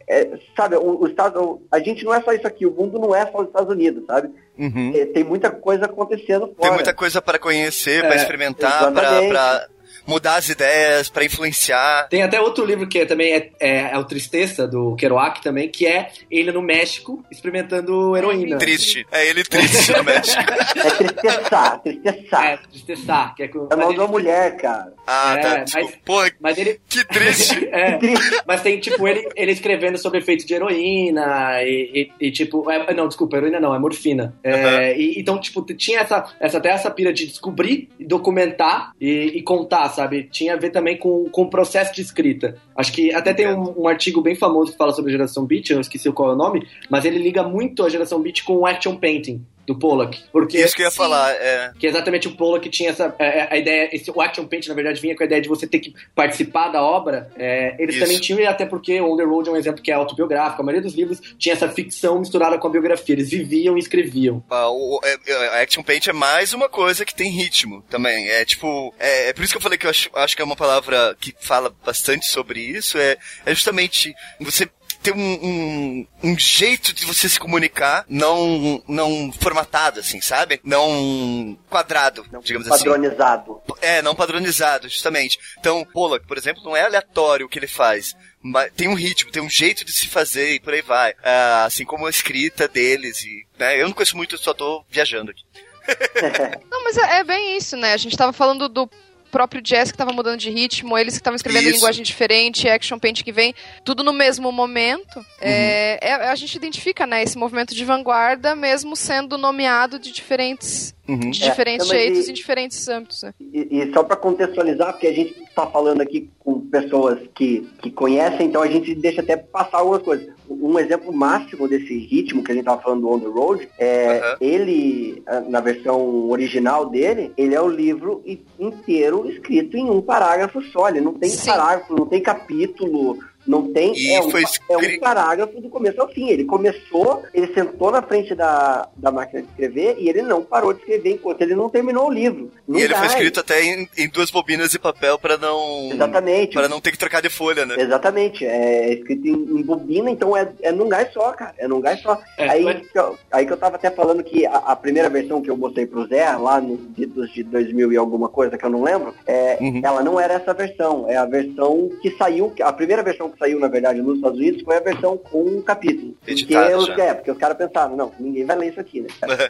é, sabe, o, o, Estado, a gente não é só isso aqui, o mundo não é só os Estados Unidos, sabe? Uhum. É, tem muita coisa acontecendo fora. Tem muita coisa para conhecer, é, para experimentar, para mudar as ideias, para influenciar. Tem até outro livro que é, também é, é, é, o Tristeza, do Kerouac também, que é ele no México experimentando heroína. Triste. É ele triste no México. É tristeçar, tristeçar. É, tristeçar. Que é, com, é de uma mulher, cara. Ah, tá. É, mas, Pô, mas ele... que triste. é, mas tem, tipo, ele, ele escrevendo sobre efeitos de heroína e, e, e tipo... É, não, desculpa, heroína não, é morfina. É, e, então, tipo, tinha essa, essa, até essa pira de descobrir, documentar e, e contar, sabe? Tinha a ver também com, com o processo de escrita. Acho que até tem um, um, artigo bem famoso que fala sobre a geração beat, eu esqueci qual é o nome, mas ele liga muito a geração beat com o action painting do Pollock. Porque, Isso que eu ia falar, é. Que é exatamente o Pollock tinha essa é, é, a ideia, esse, o Action Paint, na verdade, vinha com a ideia de você ter que participar da obra. É, eles Isso. também tinham, e até porque o On The Road é um exemplo que é autobiográfico, a maioria dos livros tinha essa ficção misturada com a biografia, eles viviam e escreviam. Ah, o, é, Action Paint é mais uma coisa que tem ritmo também. É tipo, é, é por isso que eu falei que eu acho, acho que é uma palavra que fala bastante sobre isso, é, é justamente você ter um, um, um, jeito de você se comunicar não, não formatado, assim, sabe? Não quadrado, não digamos padronizado. assim. Padronizado. É, não padronizado, justamente. Então, Pollock, por exemplo, não é aleatório o que ele faz. Mas tem um ritmo, tem um jeito de se fazer e por aí vai. É, assim como a escrita deles. E, né? Eu não conheço muito, só tô viajando aqui. não, mas é, é, bem isso, né? A gente tava falando do próprio jazz que tava mudando de ritmo, eles que estavam escrevendo em Isso. linguagem diferente, action paint que vem, tudo no mesmo momento. É, é- a gente identifica, né, esse movimento de vanguarda, mesmo sendo nomeado de diferentes, Uhum. de É, diferentes mas jeitos e- em diferentes âmbitos, né? E, e só para contextualizar, porque a gente está falando aqui com pessoas que, que conhecem, então a gente deixa até passar algumas coisas. Um exemplo máximo desse ritmo que a gente estava falando do On the Road, é Aham. ele, ah, na versão original dele, ele é o livro inteiro escrito em um parágrafo só. Ele não tem Sim. parágrafo, não tem capítulo, não tem. E é, um, é um parágrafo do começo ao fim. Ele começou, ele sentou na frente da, da máquina de escrever e ele não parou de escrever enquanto ele não terminou o livro. Não E ele dá, foi escrito até em, em duas bobinas de papel para não Exatamente. para não ter que trocar de folha, né? Exatamente, é escrito em, em bobina, então é, é num gás só, cara. É num gás só. É, aí, mas- que eu, aí que eu tava até falando que a, a primeira versão que eu mostrei pro Zé, lá nos idos de 2000 e alguma coisa que eu não lembro, é, Uhum. ela não era essa versão. É a versão que saiu, a primeira versão que saiu, na verdade, nos Estados Unidos foi a versão com um capítulo. Porque os, já. é, porque os caras pensaram, não, ninguém vai ler isso aqui, né?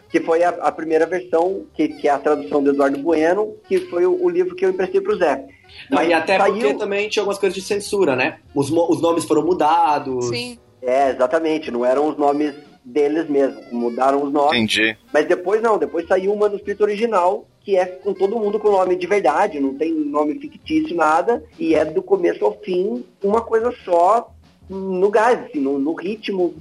que foi a, a primeira versão, que, que é a tradução do Eduardo Bueno, que foi o, o livro que eu emprestei pro Zé. Não, e até saiu- porque também tinha algumas coisas de censura, né? Os, os nomes foram mudados. Sim. É, exatamente, não eram os nomes deles mesmo, mudaram os nomes. Entendi. Mas depois não, depois saiu o manuscrito original, que é com todo mundo com nome de verdade, não tem nome fictício, nada, e é do começo ao fim uma coisa só no gás, assim, no, no ritmo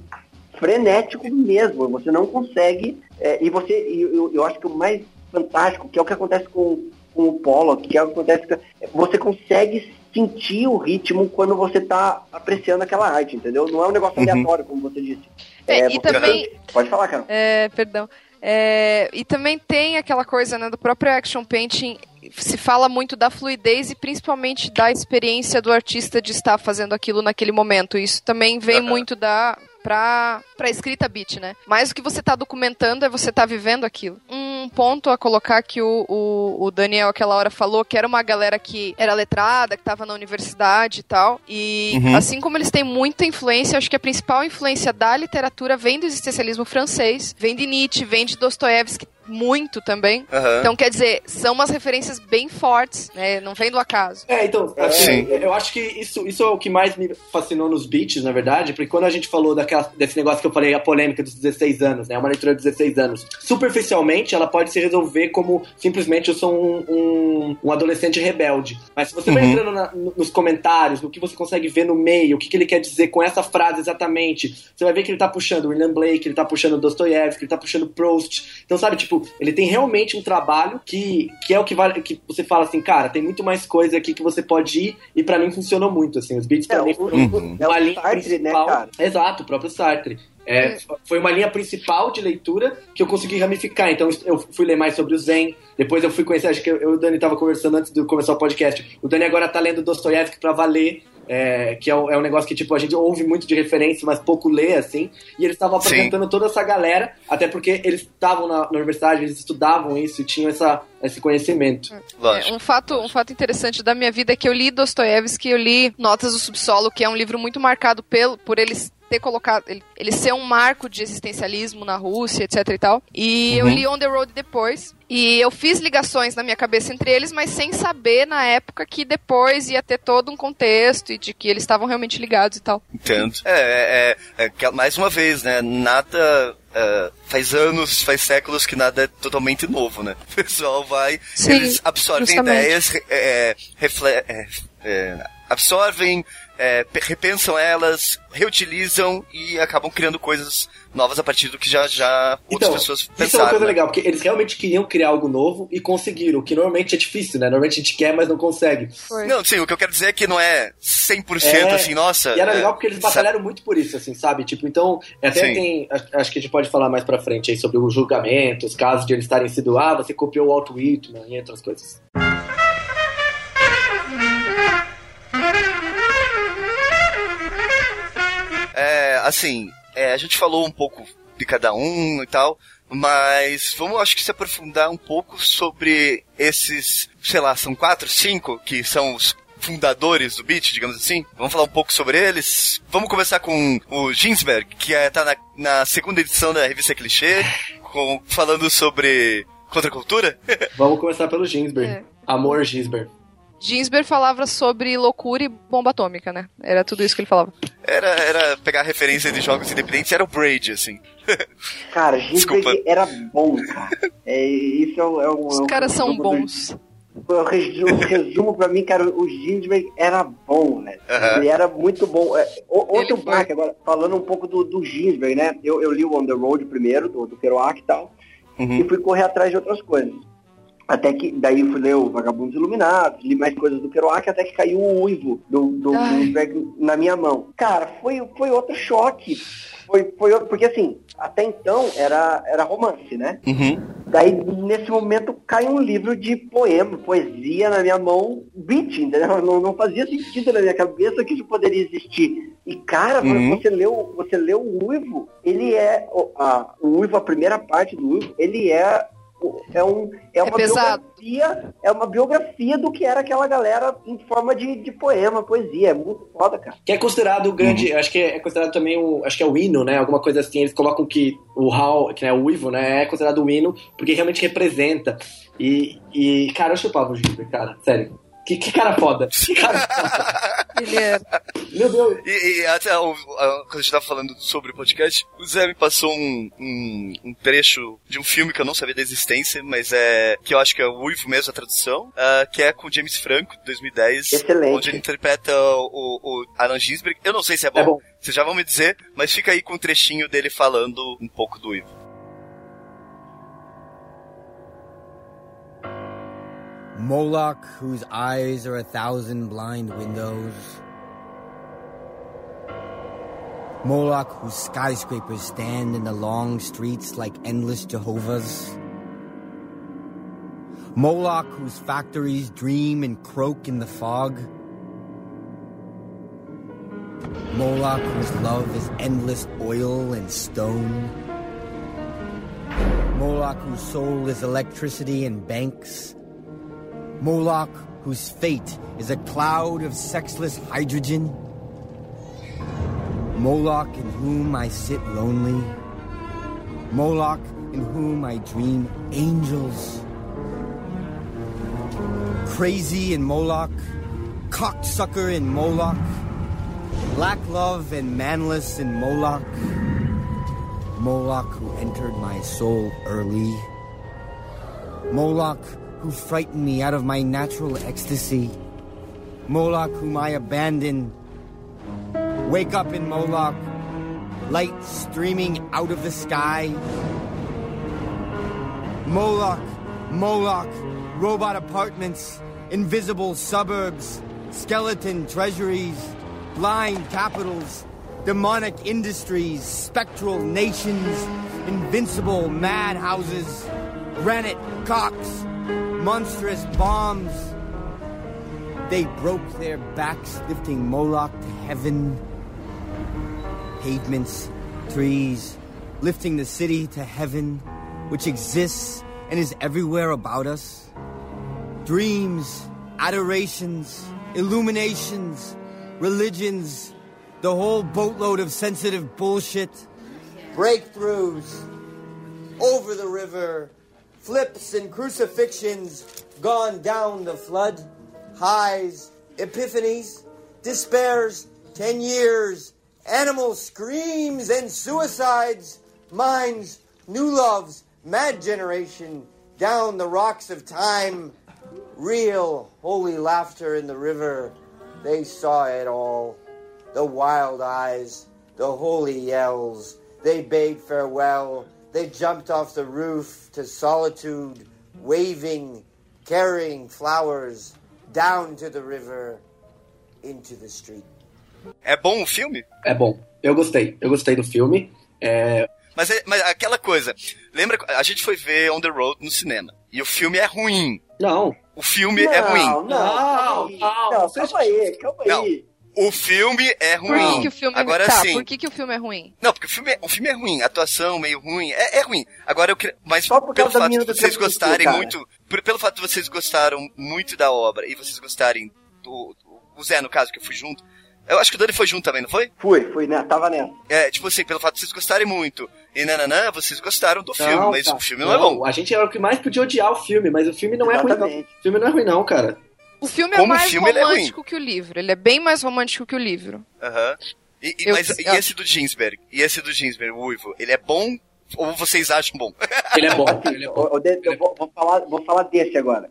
frenético mesmo. Você não consegue. é, e você, e eu, eu acho que o mais fantástico, que é o que acontece com, com o Polo, que é o que acontece com, você consegue sentir o ritmo quando você tá apreciando aquela arte, entendeu? Não é um negócio Uhum. aleatório, como você disse. É, e você- também- Pode falar, cara. É, perdão. É, e também tem aquela coisa né, do próprio action painting. Se fala muito da fluidez e principalmente da experiência do artista de estar fazendo aquilo naquele momento. Isso também vem Aham. muito da pra, pra escrita beat, né? Mas o que você tá documentando é você tá vivendo aquilo. Um ponto a colocar que o, o, o Daniel aquela hora falou, que era uma galera que era letrada, que tava na universidade e tal. E Uhum. assim como eles têm muita influência, acho que a principal influência da literatura vem do existencialismo francês, vem de Nietzsche, vem de Dostoiévski muito também. Aham. Então, quer dizer, são umas referências bem fortes, né? Não vem do acaso. É, então, assim, Sim. eu acho que isso, isso é o que mais me fascinou nos beats, na verdade, porque quando a gente falou daquela, desse negócio que eu falei, a polêmica dos 16 anos, né? Uma leitura de 16 anos. Superficialmente, ela pode se resolver como simplesmente eu sou um, um, um adolescente rebelde. Mas se você vai Uhum. entrando na- no- nos comentários, no que você consegue ver no meio, o que, que ele quer dizer com essa frase exatamente, você vai ver que ele tá puxando William Blake, ele tá puxando Dostoiévski, ele tá puxando Proust. Então, sabe, tipo, ele tem realmente um trabalho que, que é o que vale, que você fala assim, cara, tem muito mais coisa aqui que você pode ir, e pra mim funcionou muito, assim, os beats pra É, mim foram Uhum. é uma linha Sartre, né, principal. cara? Exato, o próprio Sartre. É, foi uma linha principal de leitura que eu consegui ramificar. Então eu fui ler mais sobre o Zen. Depois eu fui conhecer, acho que eu, eu e o Dani tava conversando antes de começar o podcast. O Dani agora tá lendo Dostoiévski pra valer. É, que é um, é um negócio que tipo a gente ouve muito de referência, mas pouco lê assim. E eles estavam Sim. apresentando toda essa galera, até porque eles estavam na, na universidade, eles estudavam isso e tinham essa, esse conhecimento. Lógico. É, um, fato, um fato interessante da minha vida é que eu li Dostoiévski, eu li Notas do Subsolo, que é um livro muito marcado pelo, por eles ter colocado, ele, ele ser um marco de existencialismo na Rússia, etc e tal. E eu Uhum. li On the Road depois. E eu fiz ligações na minha cabeça entre eles, mas sem saber na época que depois ia ter todo um contexto e de que eles estavam realmente ligados e tal. Entendo. É, é, é que, mais uma vez, né? Nada. é, faz anos, faz séculos que nada é totalmente novo, né? O pessoal vai, Sim, eles absorvem justamente. ideias, é, refle- é, é, absorvem, é, pe- repensam elas, reutilizam e acabam criando coisas novas a partir do que já, já outras Então, pessoas isso é uma pensaram. coisa né? legal, porque eles realmente queriam criar algo novo e conseguiram, o que normalmente é difícil, né? Normalmente a gente quer, mas não consegue. Foi. Não, sim, o que eu quero dizer é que não é 100% É, assim, nossa. E era é, legal porque eles sabe- batalharam muito por isso, assim, sabe? Tipo, então, até Sim. tem. acho- Acho que a gente pode falar mais pra frente aí sobre o julgamento, os casos de eles estarem sido, ah, você copiou o Walt Whitman e outras coisas. É, assim, é, a gente falou um pouco de cada um e tal, mas vamos, acho que se aprofundar um pouco sobre esses, sei lá, são quatro, cinco que são os fundadores do Beat, digamos assim. Vamos falar um pouco sobre eles. Vamos começar com o Ginsberg, que é, tá na, na segunda edição da revista Clichê, com, falando sobre contracultura. Vamos começar pelo Ginsberg. É. Amor Gisber. Ginsberg falava sobre loucura e bomba atômica, né? Era tudo isso que ele falava. Era, era pegar referência de jogos independentes, era o Braid, assim. Cara, Desculpa. Ginsberg era bom, cara. É, isso é, um- é um. Os é caras são do- bons. Eu resumo, resumo pra mim, cara, o Ginsberg era bom, né? Aham. Ele era muito bom. É, o- outro baque, agora, falando um pouco do, do Ginsberg, né? Eu, eu li o On The Road primeiro, do, do Kerouac e tal, Uhum. e fui correr atrás de outras coisas. Até que, daí fui ler o Vagabundos Iluminados, li mais coisas do Kerouac, até que caiu o Uivo do, do. Ginsberg na minha mão. Cara, foi, foi outro choque. Foi, foi outro, porque assim, até então era, era romance, né? Uhum. Daí, nesse momento, cai um livro de poema, poesia na minha mão, beat, entendeu? Não, não fazia sentido na minha cabeça que isso poderia existir. E, cara, quando Uhum. você leu, você leu o Uivo, ele é, o, a, o Uivo, a primeira parte do Uivo, ele é, é, um, é uma pesado. biografia, é uma biografia do que era aquela galera em forma de, de poema, poesia. É muito foda, cara. Que é considerado o grande, acho que é considerado também o, acho que é o hino, né? Alguma coisa assim, eles colocam que o Hal, que é o Ivo, né, é considerado o hino porque realmente representa. E, e cara, eu chupava o Gilbert, cara, sério. Que, que cara foda. Que cara foda. Ele é. Meu Deus. E, e até o- a- quando a gente tava falando sobre o podcast, o Zé me passou um, um, um trecho de um filme que eu não sabia da existência, mas é. que eu acho que é o Uivo mesmo, a tradução, ah, que é com o James Franco, de 2010. Excelente. Onde ele interpreta o, o Alan Ginsberg. Eu não sei se é bom, É bom. vocês já vão me dizer, mas fica aí com um trechinho dele falando um pouco do Uivo. Moloch, whose eyes are a thousand blind windows. Moloch, whose skyscrapers stand in the long streets like endless Jehovah's. Moloch, whose factories dream and croak in the fog. Moloch, whose love is endless oil and stone. Moloch, whose soul is electricity and banks. Moloch, whose fate is a cloud of sexless hydrogen. Moloch, in whom I sit lonely. Moloch, in whom I dream angels. Crazy in Moloch, cocksucker in Moloch, black love and manless in Moloch. Moloch, who entered my soul early. Moloch, who me out of my natural ecstasy. Moloch, whom I abandoned. Wake up in Moloch, light streaming out of the sky. Moloch, Moloch, robot apartments, invisible suburbs, skeleton treasuries, blind capitals, demonic industries, spectral nations, invincible madhouses, granite cocks, monstrous bombs. They broke their backs lifting Moloch to heaven. Pavements, trees, lifting the city to heaven, which exists and is everywhere about us. Dreams, adorations, illuminations, religions, the whole boatload of sensitive bullshit. Breakthroughs, over the river, flips and crucifixions gone down the flood, highs, epiphanies, despairs, ten years, animal screams and suicides, minds, new loves, mad generation, down the rocks of time, real holy laughter in the river. They saw it all. The wild eyes, the holy yells. They bade farewell. They jumped off the roof to solitude, waving, carrying flowers down to the river, into the street. É bom o filme? É bom. Eu gostei. Eu gostei do filme. É, Mas, é- mas aquela coisa, lembra, a gente foi ver On the Road no cinema. E o filme é ruim. Não. O filme é Não, ruim. Não, Não, calma aí. não, Não, vocês- calma aí, calma Não. aí. O filme é Por ruim. que, que o filme Agora tá, sim. por que, que o filme é ruim? Não, porque o filme, é, o filme é ruim, a atuação meio ruim, é, é ruim. Agora eu queria, mas Só por pelo fato de vocês gostarem cara. muito, por- pelo fato de vocês gostaram muito da obra e vocês gostarem do, do- o Zé no caso que eu fui junto, Eu acho que o Dani foi junto também, não foi? Fui, fui, né? Tava nessa. É, tipo assim, pelo fato de vocês gostarem muito e nananã, vocês gostaram do filme, Não, mas cara, o filme não, é bom. A gente era o que mais podia odiar o filme, mas o filme não é ruim, não. Exatamente. O filme não é ruim, não, cara. O filme é Como mais filme, é romântico que o livro. Ele é bem mais romântico que o livro. Aham. E, e- Eu- mas e eu- esse do Ginsberg? E esse do Ginsberg, o Uivo, ele é bom ou vocês acham bom? Ele é bom. Assim, ele é bom. eu, eu- eu vou, vou falar, vou falar desse agora.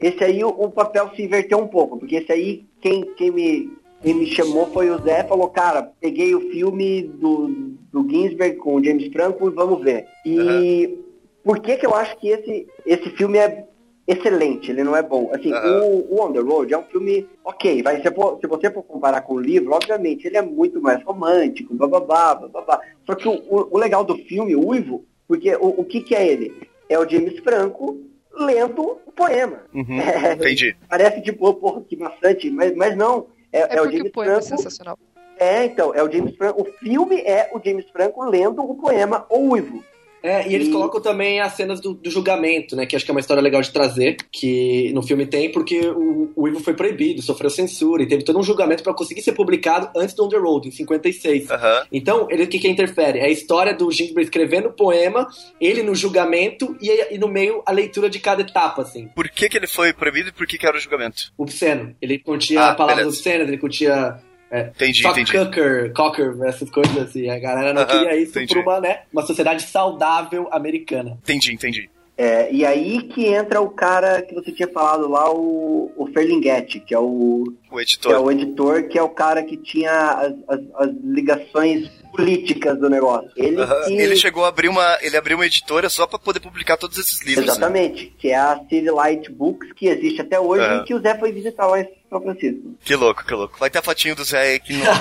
Esse aí o, o papel se inverteu um pouco, porque esse aí, quem, quem, me, quem me chamou foi o Zé, falou, cara, peguei o filme do, do Ginsberg com o James Franco e vamos ver. E por que que eu acho que esse, esse filme é excelente, ele não é bom. Assim, Aham. o, o On the Road é um filme ok, vai, se, for- se você for comparar com o livro, obviamente, ele é muito mais romântico, bababá, bababá. Só que o, o, o legal do filme, o Uivo, porque o, o que que é ele? É o James Franco lendo o poema. Uhum. É, Entendi. parece tipo, oh, porra, que maçante, mas, mas não. É, É, é o James o poema é Franco. sensacional. É, então, é o James Franco. O filme é o James Franco lendo o poema O Uivo. É, e eles E- colocam também as cenas do, do julgamento, né? Que acho que é uma história legal de trazer, que no filme tem, porque o, o Ivo foi proibido, sofreu censura, e teve todo um julgamento pra conseguir ser publicado antes do On The Road, em 56. Aham. Então, ele o que, que interfere? É a história do Ginsberg escrevendo o poema, ele no julgamento e, e no meio a leitura de cada etapa, assim. Por que, que ele foi proibido e por que, que era o julgamento? Obsceno. Ele continha Ah, palavras beleza. obscenas, ele continha Entendi, fuck entendi. cocker, cocker, essas coisas assim. A galera não Aham, queria isso entendi. pra uma, né, uma sociedade saudável americana. Entendi, entendi. É, e aí que entra o cara que você tinha falado lá, o, o Ferlinghetti, que é o, O que é editor. o editor, que é o cara que tinha as, as, as ligações políticas do negócio. Ele, que- Ele chegou a abrir uma. Ele abriu uma editora só pra poder publicar todos esses livros. né? Exatamente, que é a City Light Books, que existe até hoje É. e que o Zé foi visitar lá em São Francisco. Que louco, que louco. Vai ter a fotinho do Zé aqui no.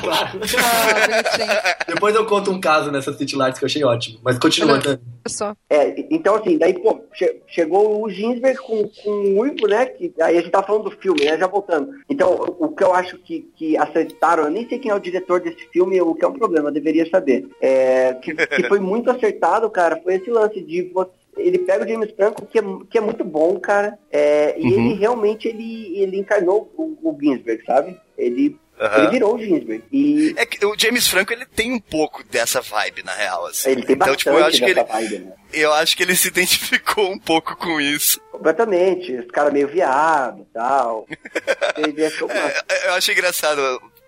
Ah. Depois eu conto um caso nessa City Lights que eu achei ótimo. Mas continua. Dani. Só. É, então assim, daí, pô, che- chegou o Ginsberg com, com o Uivo, né? Que, aí a gente tá falando do filme, né? Já voltando. Então, o, o que eu acho que, que acertaram, eu nem sei quem é o diretor desse filme, o que é um problema, eu deveria saber. É, que, que foi muito acertado, cara, foi esse lance de você. Ele pega o James Franco, que é, que é muito bom, cara, é, e Uhum. ele realmente ele, ele encarnou o, o Ginsberg, sabe? Ele, Aham. ele virou o Ginsberg. E É que o James Franco ele tem um pouco dessa vibe, na real. Assim. ele tem então, bastante tipo, eu acho, que ele, vibe, né? eu acho que ele se identificou um pouco com isso. Completamente. Os caras meio viado e tal. Ele achou massa. É, Eu achei engraçado,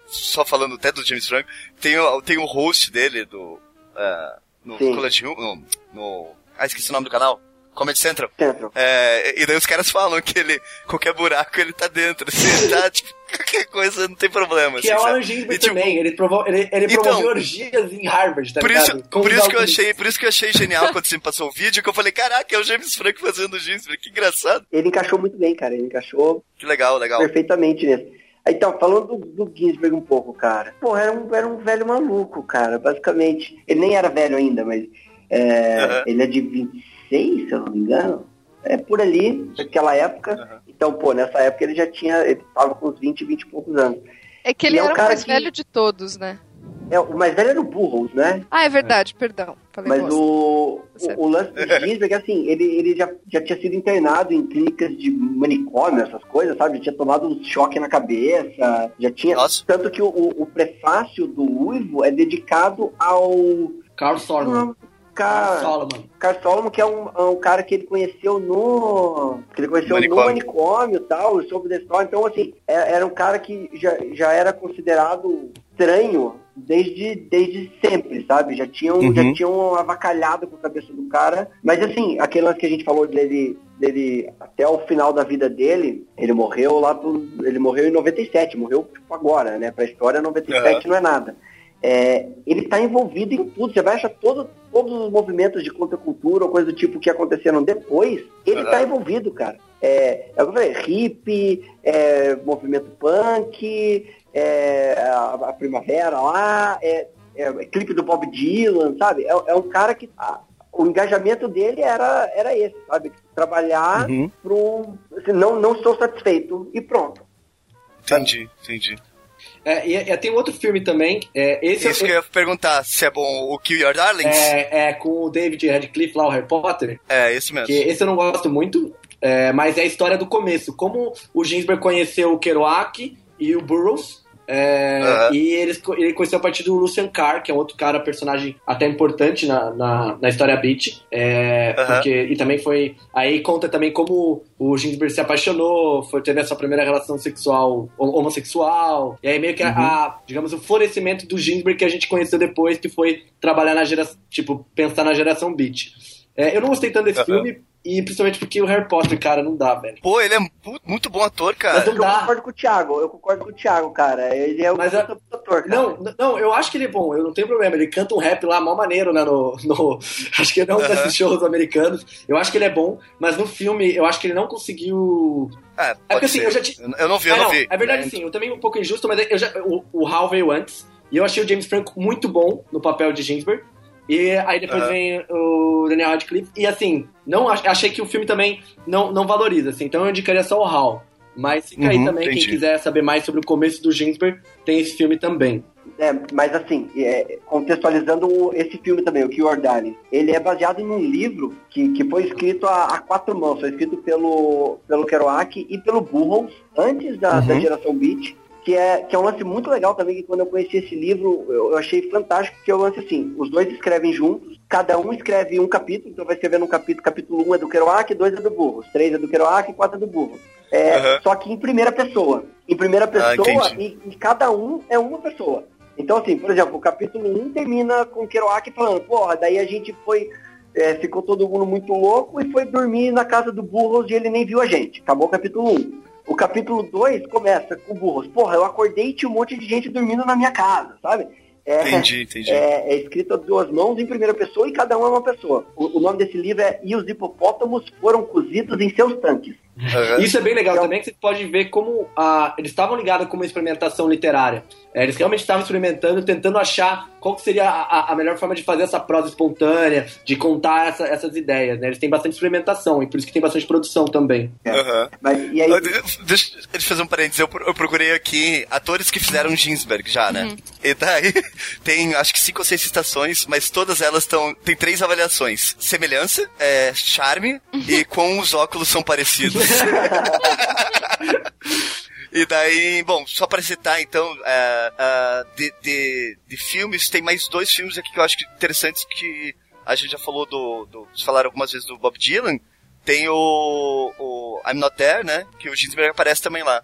só falando até do James Franco, tem o, tem o host dele do. ah, no Sim. College Humor. No, no. Ah, esqueci o nome do canal. Comedy Central. Central. É, e daí os caras falam que ele, qualquer buraco ele tá dentro, assim, tá, tipo, qualquer coisa não tem problema. Que assim, é o sabe? Alan Ginsberg E, tipo, também. Ele, provo ele, ele Então- promoveu orgias em Harvard, tá Por ligado? isso, Com por, isso que eu achei, por isso que eu achei genial quando você me passou o vídeo, que eu falei, caraca, é o James Franco fazendo o Ginsberg, que engraçado. Ele encaixou muito bem, cara. Ele encaixou Que legal, legal. perfeitamente nesse. Aí, Então, falando do, do Ginsberg um pouco, cara. Pô, era um, era um velho maluco, cara, basicamente. Ele nem era velho ainda, mas é, Aham. ele é de 26, se eu não me engano. É por ali, naquela época. Aham. Então, pô, nessa época ele já tinha. Ele tava com uns 20, 20 e poucos anos. É que ele E é era o cara mais que- velho de todos, né? É, o mais velho era o Burroughs, né? Ah, é verdade, perdão. Falei Mas o, Certo. o, o lance do Ginsberg, assim, ele, ele já, já tinha sido internado em clínicas de manicômio, essas coisas, sabe? Já tinha tomado um choque na cabeça, já tinha... Nossa. Tanto que o, o, o prefácio do Uivo é dedicado ao... Carl Solomon. Carl, Solomon. Que é um, é um cara que ele conheceu no... Que ele conheceu Manicômio. no manicômio e tal, e da história. Então, assim, é- era um cara que já, já era considerado estranho desde, desde sempre, sabe? Já tinham, Uhum. já tinham avacalhado com a cabeça do cara. Mas assim, aquele lance que a gente falou dele, dele até o final da vida dele, ele morreu lá pro, ele morreu em 97, morreu tipo agora, né? Pra história 97 não é nada. É, ele está envolvido em tudo. Você vai achar todo, todos os movimentos de contracultura ou coisa do tipo que aconteceram depois, ele está envolvido, cara. É, é o que eu falei, hippie, é, movimento punk, é, a, a primavera lá, é, é, é clipe do Bob Dylan, sabe? É, é um cara que a- o engajamento dele era, era esse, sabe? Trabalhar Uhum. pro. Assim, não, não estou satisfeito e pronto. Entendi, entendi. É, e, e tem um outro filme também. É, esse Isso que eu ia perguntar, se é bom o Kill Your Darlings? é, é com o David Radcliffe lá, o Harry Potter. É, esse mesmo. Que esse eu não gosto muito, é, mas é a história do começo. Como o Ginsberg conheceu o Kerouac e o Burroughs, É, uhum. E eles, ele conheceu a partir do Lucian Carr, que é outro cara, personagem até importante na, na, na história Beat. É, uhum. porque, e também foi. Aí conta também como o Ginsberg se apaixonou, foi, teve essa primeira relação sexual homossexual. E aí meio que uhum. a, a, digamos, o florescimento do Ginsberg que a gente conheceu depois, que foi trabalhar na geração. Tipo, pensar na geração Beat. É, eu não gostei tanto desse filme e principalmente porque o Harry Potter, cara, não dá, velho. Pô, ele é muito bom ator, cara. Mas não dá. Eu concordo com o Thiago, eu concordo com o Thiago, cara. Ele é o Mas, ator, cara. Não, não, eu acho que ele é bom, eu não tenho problema. Ele canta um rap lá, mal maneiro, né? No, no acho que não uh -huh. desses shows americanos. Eu acho que ele é bom, mas no filme, eu acho que ele não conseguiu. É, é porque assim, eu já te... Eu não vi, eu é, não, não, vi. É verdade, é. sim. Eu também um pouco injusto, mas eu já, o, o Hal veio antes. E eu achei o James Franco muito bom no papel de Ginsberg. E aí depois uhum. vem o Daniel Radcliffe. E assim, não achei que o filme também não, não valoriza, assim. Então eu indicaria só o Hal. Mas fica uhum, aí também, entendi. quem quiser saber mais sobre o começo do Ginsberg, tem esse filme também. É, mas assim, é, contextualizando esse filme também, o Kior Darling, ele é baseado num livro que, que foi escrito a, a, quatro mãos, foi escrito pelo, pelo Kerouac e pelo Burroughs, antes da, uhum. da geração Beat, que é, que é um lance muito legal também, que quando eu conheci esse livro, eu, eu achei fantástico, que é o lance assim, os dois escrevem juntos, cada um escreve um capítulo, então vai escrever um capítulo, capítulo 1 um é do Kerouac, dois é do Burros, três é do Kerouac e quatro é do Burros. É, uhum. Só que em primeira pessoa. Em primeira ah, pessoa, ah, e, e, cada um é uma pessoa. Então, assim, por exemplo, o capítulo 1 um termina com o Kerouac falando, porra, daí a gente foi é, ficou todo mundo muito louco e foi dormir na casa do Burros e ele nem viu a gente. Acabou o capítulo 1. O capítulo 2 começa com burros. Porra, eu acordei e tinha um monte de gente dormindo na minha casa, sabe? É, entendi, entendi. É, é, escrito a duas mãos em primeira pessoa e cada um é uma pessoa. O, o nome desse livro é E os hipopótamos foram cozidos em seus tanques. Uhum. Isso é bem legal então, também, que você pode ver como ah, eles estavam ligados com uma experimentação literária. É, eles realmente estavam experimentando, tentando achar qual seria a, a, melhor forma de fazer essa prosa espontânea, de contar essa, essas ideias. Né? Eles têm bastante experimentação e por isso que tem bastante produção também. Uhum. Mas, e aí... Deixa, eu fazer um parênteses. Eu, eu procurei aqui atores que fizeram Ginsberg já, né? Uhum. E daí tem acho que cinco ou seis citações, mas todas elas estão. Tem três avaliações: semelhança, é, charme uhum. e com os óculos são parecidos. E daí, bom, só para citar então, uh, uh, de, de, de, filmes, tem mais dois filmes aqui que eu acho que interessantes que a gente já falou do. do falaram algumas vezes do Bob Dylan. Tem o, o I'm Not There, né? Que o Ginsberg aparece também lá.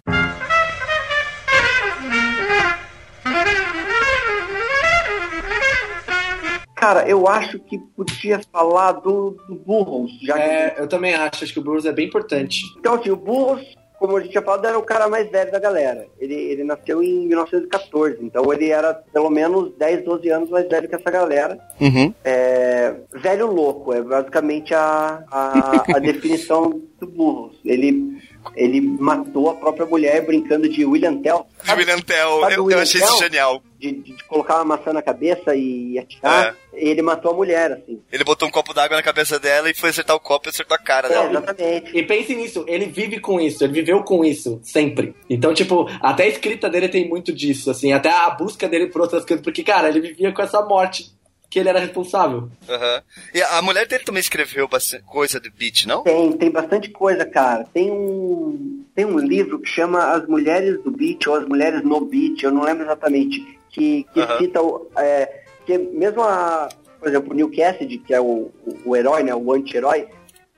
Cara, eu acho que podia falar do, do Burros. Já é, que... eu também acho, acho que o Burros é bem importante. Então, assim, o Burros como a gente tinha falado, era o cara mais velho da galera. Ele, ele nasceu em 1914, então ele era pelo menos 10, 12 anos mais velho que essa galera. Uhum. É, velho louco, é basicamente a, a, a definição do burro. Ele ele matou a própria mulher brincando de William Tell. De William Tell, eu, William eu, achei Tell? isso genial. De, de, de, colocar uma maçã na cabeça e atirar, é. ele matou a mulher, assim. Ele botou um copo d'água na cabeça dela e foi acertar o copo e acertou a cara é, dela. Exatamente. E pense nisso, ele vive com isso, ele viveu com isso, sempre. Então, tipo, até a escrita dele tem muito disso, assim, até a busca dele por outras coisas, porque, cara, ele vivia com essa morte que ele era responsável. Uhum. E a mulher dele também escreveu bastante coisa do beat, não? Tem, tem bastante coisa, cara. Tem um, tem um livro que chama As Mulheres do Beat ou As Mulheres no Beat, eu não lembro exatamente, que, que uhum. cita é, que mesmo a, por exemplo, o Neil Cassidy, que é o, o, o herói, né, o anti-herói,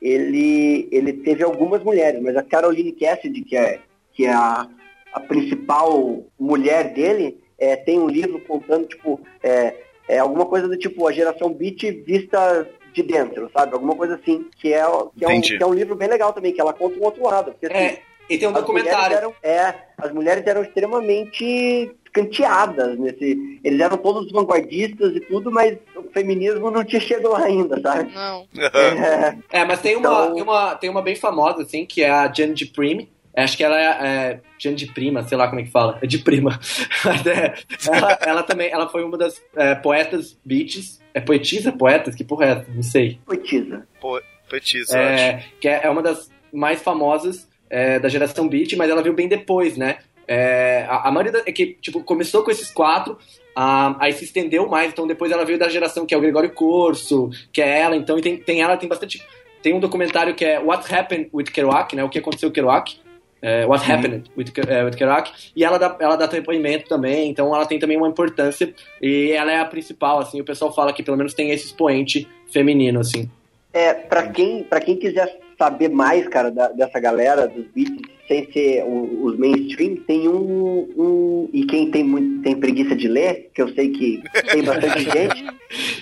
ele, ele teve algumas mulheres, mas a Caroline Cassidy, que é, que é a, a principal mulher dele, é, tem um livro contando, tipo, é, é alguma coisa do tipo a geração beat vista de dentro, sabe? Alguma coisa assim, que é, que é, um, que é um livro bem legal também, que ela conta um outro lado. Porque, assim, é, e tem um documentário. Eram, é, as mulheres eram extremamente canteadas nesse. Eles eram todos vanguardistas e tudo, mas o feminismo não tinha chegado lá ainda, sabe? Não. É, é mas tem uma, então... tem uma, tem uma bem famosa, assim, que é a Jane de Prime, Acho que ela é, é de prima, sei lá como é que fala. É de prima. é, ela, ela, também ela foi uma das é, poetas beats. É poetisa? Poetas? Que porra é essa? Não sei. Poetisa. Po poetisa, é, Que é, é, uma das mais famosas é, da geração beat, mas ela veio bem depois, né? É, a, a maioria da, é que, tipo, começou com esses quatro, ah, aí se estendeu mais, então depois ela veio da geração que é o Gregório Corso, que é ela, então, e tem, tem ela, tem bastante... Tem um documentário que é What Happened with Kerouac, né? O que aconteceu com Kerouac, é, What Happened with, é, with Kerouac, e ela dá, ela dá depoimento também, então ela tem também uma importância, e ela é a principal, assim, o pessoal fala que pelo menos tem esse expoente feminino, assim. É, pra quem, pra quem quiser saber mais, cara, da, dessa galera, dos beats, sem ser o, os mainstream, tem um, um, E quem tem, muito, tem preguiça de ler, que eu sei que tem bastante gente,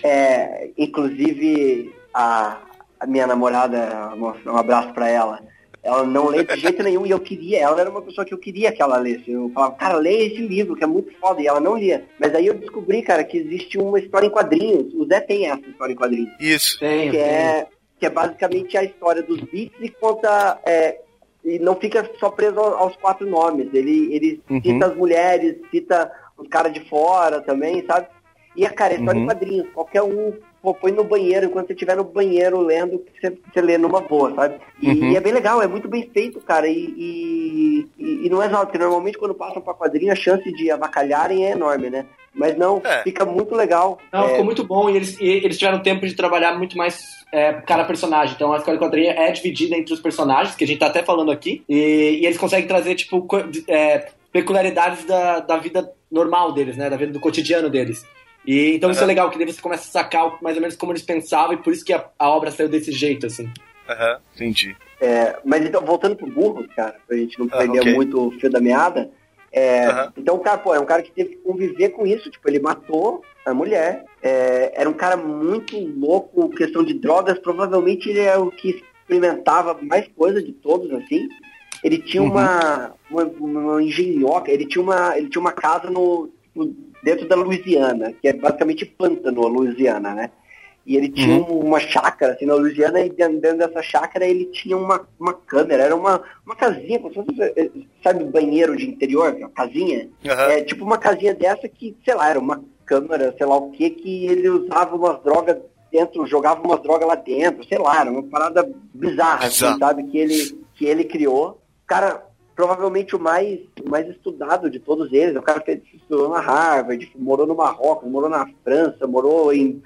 é, inclusive a, a minha namorada, um abraço pra ela, ela não lê de jeito nenhum e eu queria, ela era uma pessoa que eu queria que ela lesse. Eu falava, cara, leia esse livro, que é muito foda, e ela não lia. Mas aí eu descobri, cara, que existe uma história em quadrinhos. O Zé tem essa história em quadrinhos. Isso. Tem, que, tem. É, que é basicamente a história dos beats e conta. É, e não fica só preso aos quatro nomes. Ele, ele uhum. cita as mulheres, cita os caras de fora também, sabe? E, cara, é história uhum. em quadrinhos. Qualquer um pô, põe no banheiro, enquanto você estiver no banheiro lendo, você, você lê numa boa, sabe? E, uhum. e, é bem legal, é muito bem feito, cara. E, e, e não é só, porque normalmente quando passam pra quadrinho a chance de avacalharem é enorme, né? Mas não, é. fica muito legal. Não, é... ficou muito bom e eles, e eles tiveram tempo de trabalhar muito mais é, cada personagem. Então a escola de quadrinha é dividida entre os personagens, que a gente tá até falando aqui, e, e eles conseguem trazer, tipo, é, peculiaridades da, da vida normal deles, né? Da vida do cotidiano deles. E então uhum. isso é legal, que daí você começa a sacar mais ou menos como eles pensavam e por isso que a, a obra saiu desse jeito, assim. Aham, uhum, entendi. É, mas então, voltando pro burro, cara, pra gente não perder okay. muito o fio da meada, é, uhum. então o cara, pô, é um cara que teve que conviver com isso, tipo, ele matou a mulher, é, era um cara muito louco, questão de drogas, provavelmente ele é o que experimentava mais coisa de todos, assim. Ele tinha uhum. uma, uma, uma engenhoca, ele tinha uma, ele tinha uma casa no, no dentro da Louisiana, que é basicamente pântano, a Louisiana, né? E ele tinha uhum. uma chácara, assim, na Louisiana, e dentro dessa chácara ele tinha uma, uma câmera, era uma, uma casinha, como se fosse, eh, sabe, banheiro de interior, uma casinha? Uhum. É tipo uma casinha dessa que, sei lá, era uma câmera, sei lá o que, que ele usava umas drogas dentro, jogava umas drogas lá dentro, sei lá, era uma parada bizarra, assim, sabe, que ele, que ele criou. Cara, provavelmente o mais, o mais estudado de todos eles. O cara que estudou na Harvard, morou no Marrocos, morou na França, morou em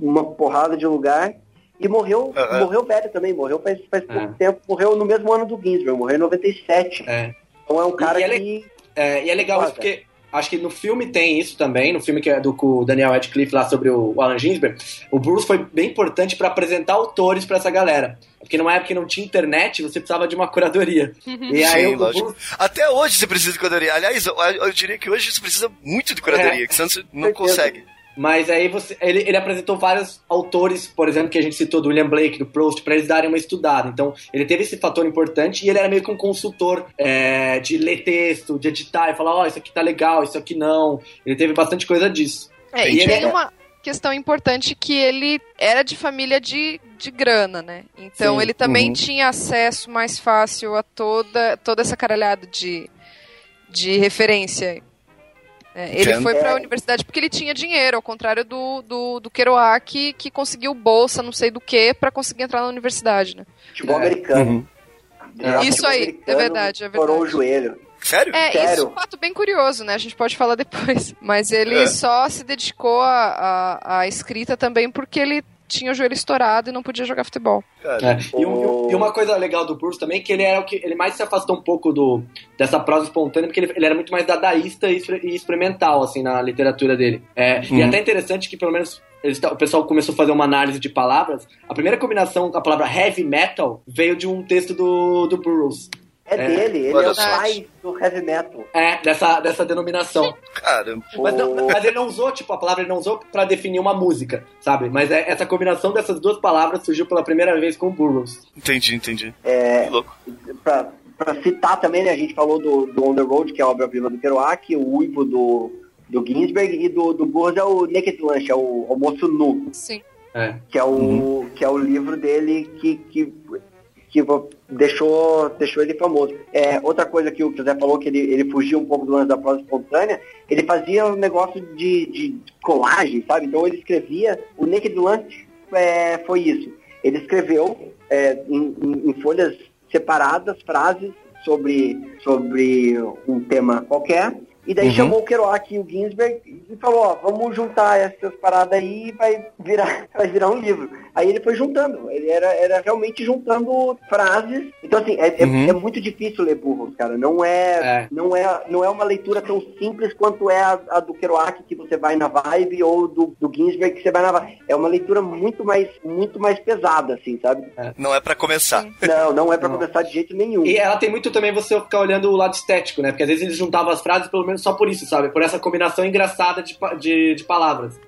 uma porrada de lugar. E morreu, uhum. morreu velho também, morreu faz, faz pouco é. tempo, morreu no mesmo ano do Ginsberg, morreu em 97. É. Então é um cara e, e que. É, e é legal isso porque acho que no filme tem isso também, no filme que é do com o Daniel Radcliffe lá sobre o Alan Ginsberg, o Bruce foi bem importante para apresentar autores para essa galera. Porque numa época que não tinha internet, você precisava de uma curadoria. E aí Sim, o Bruce... Até hoje você precisa de curadoria. Aliás, eu, eu, diria que hoje você precisa muito de curadoria, é, que senão você não consegue. Mas aí você, ele, ele apresentou vários autores, por exemplo, que a gente citou, do William Blake, do Proust, para eles darem uma estudada. Então, ele teve esse fator importante e ele era meio que um consultor é, de ler texto, de editar e falar: Ó, oh, isso aqui tá legal, isso aqui não. Ele teve bastante coisa disso. É, e, e tem uma questão importante que ele era de família de, de grana, né? Então, Sim. ele também uhum. tinha acesso mais fácil a toda, toda essa caralhada de, de referência é, ele foi para a universidade porque ele tinha dinheiro, ao contrário do, do, do Kerouac, que conseguiu bolsa, não sei do que, para conseguir entrar na universidade, né? Futebol americano. Uhum. É, Isso aí, é verdade, é verdade. o joelho. Sério? É, Sério? isso é um fato bem curioso, né? A gente pode falar depois. Mas ele é. só se dedicou à escrita também porque ele tinha o joelho estourado e não podia jogar futebol. É. E, um, e, uma coisa legal do Bruce também, que ele era o que ele mais se afastou um pouco do, dessa prosa espontânea, porque ele, ele era muito mais dadaísta e, e, experimental, assim, na literatura dele. É, uhum. E é até interessante que, pelo menos, o pessoal começou a fazer uma análise de palavras. A primeira combinação da palavra heavy metal veio de um texto do, do Bruce. É, é, dele, ele é o pai do heavy metal. É, dessa, dessa denominação. Caramba. Mas, não, mas, ele não usou, tipo, a palavra ele não usou pra definir uma música, sabe? Mas é, essa combinação dessas duas palavras surgiu pela primeira vez com o Burroughs. Entendi, entendi. É, que louco. Pra, pra citar também, né, a gente falou do, do On The Road, que é a obra-prima do Kerouac, o Uivo do, do Ginsberg, e do, do Burroughs é o Naked Lunch, é o Almoço Nu. Sim. É. Que, é o, uhum. que é o livro dele que, que que deixou, deixou ele famoso. É, outra coisa que o José falou, que ele, ele fugia um pouco do lance da prosa espontânea, ele fazia um negócio de, de colagem, sabe? Então ele escrevia, o Naked Lunch é, foi isso. Ele escreveu é, em, em, em, folhas separadas frases sobre, sobre um tema qualquer, e daí uhum. chamou o Kerouac e o Ginsberg e falou, ó, vamos juntar essas paradas aí e vai virar, vai virar um livro. Aí ele foi juntando, ele era, era realmente juntando frases. Então, assim, é, é- Uhum. é, muito difícil ler Burroughs, cara. Não é, É. Não, é, não é uma leitura tão simples quanto é a, a do Kerouac, que você vai na vibe, ou do, do Ginsberg, que você vai na vibe. É uma leitura muito mais, muito mais pesada, assim, sabe? Não é pra começar. Não, não é pra Não. começar de jeito nenhum. E ela tem muito também você ficar olhando o lado estético, né? Porque às vezes eles juntavam as frases pelo menos só por isso, sabe? Por essa combinação engraçada de, de, de palavras.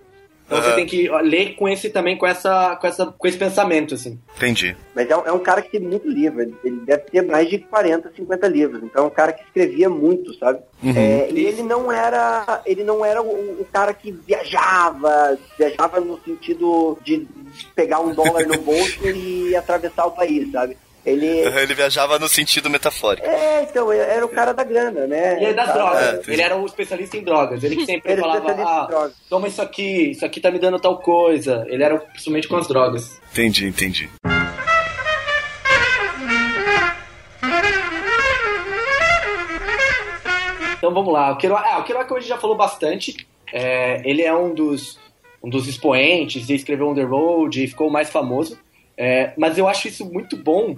Então você Aham. tem que ler com esse também, com, essa, com, essa, com esse pensamento, assim. Entendi. Mas é, um- é um cara que tem muito livro. Ele ele deve ter mais de 40, 50 livros. Então é um cara que escrevia muito, sabe? É, e ele não era. Ele não era o, o cara que viajava, viajava no sentido de pegar um dólar no bolso e atravessar o país, sabe? Ele. Ele viajava no sentido metafórico. É, então, era o cara da grana, né? E aí das Cara, drogas. É, ele era o especialista em drogas. Ele que sempre Ele é falava, ah, toma isso aqui, isso aqui tá me dando tal coisa. Ele era principalmente com as drogas. Entendi, entendi. Então vamos lá. O Kerouac, ah, o Kerouac hoje já falou bastante. É, ele é um dos, um dos expoentes e escreveu On The Road e ficou mais famoso. É, mas eu acho isso muito bom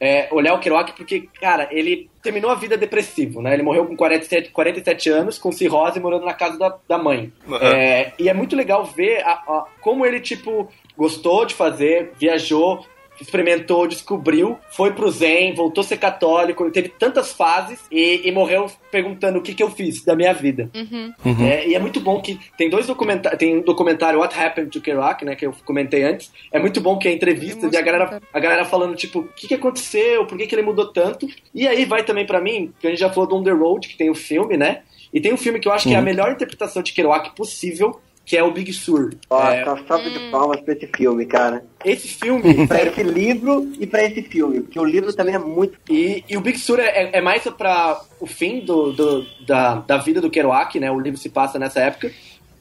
é, olhar o Kerouac porque, cara, ele terminou a vida depressivo, né? Ele morreu com 47, 47 anos, com cirrose, morando na casa da, da mãe. Uhum. É, e é muito legal ver a- a- como ele, tipo, gostou de fazer, viajou, experimentou, descobriu, foi pro Zen, voltou a ser católico, ele teve tantas fases e, e morreu perguntando o que, que eu fiz da minha vida. Uhum. É, e é muito bom que tem dois documentários, tem um documentário What Happened to Kerouac, né, que eu comentei antes. É muito bom que é entrevista Eu e a galera, a galera falando tipo, o que, que aconteceu, por que, que ele mudou tanto. E aí vai também pra mim, que a gente já falou do On the Road, que tem o filme, né? E tem um filme que eu acho que é a melhor interpretação de Kerouac possível, que é o Big Sur. Ó, É, tá salva de palmas pra esse filme, cara. esse filme Pra esse livro e pra esse filme. Porque o livro também é muito. E, e o Big Sur é, é mais pra o fim do, do- da, da vida do Kerouac, né? O livro se passa nessa época.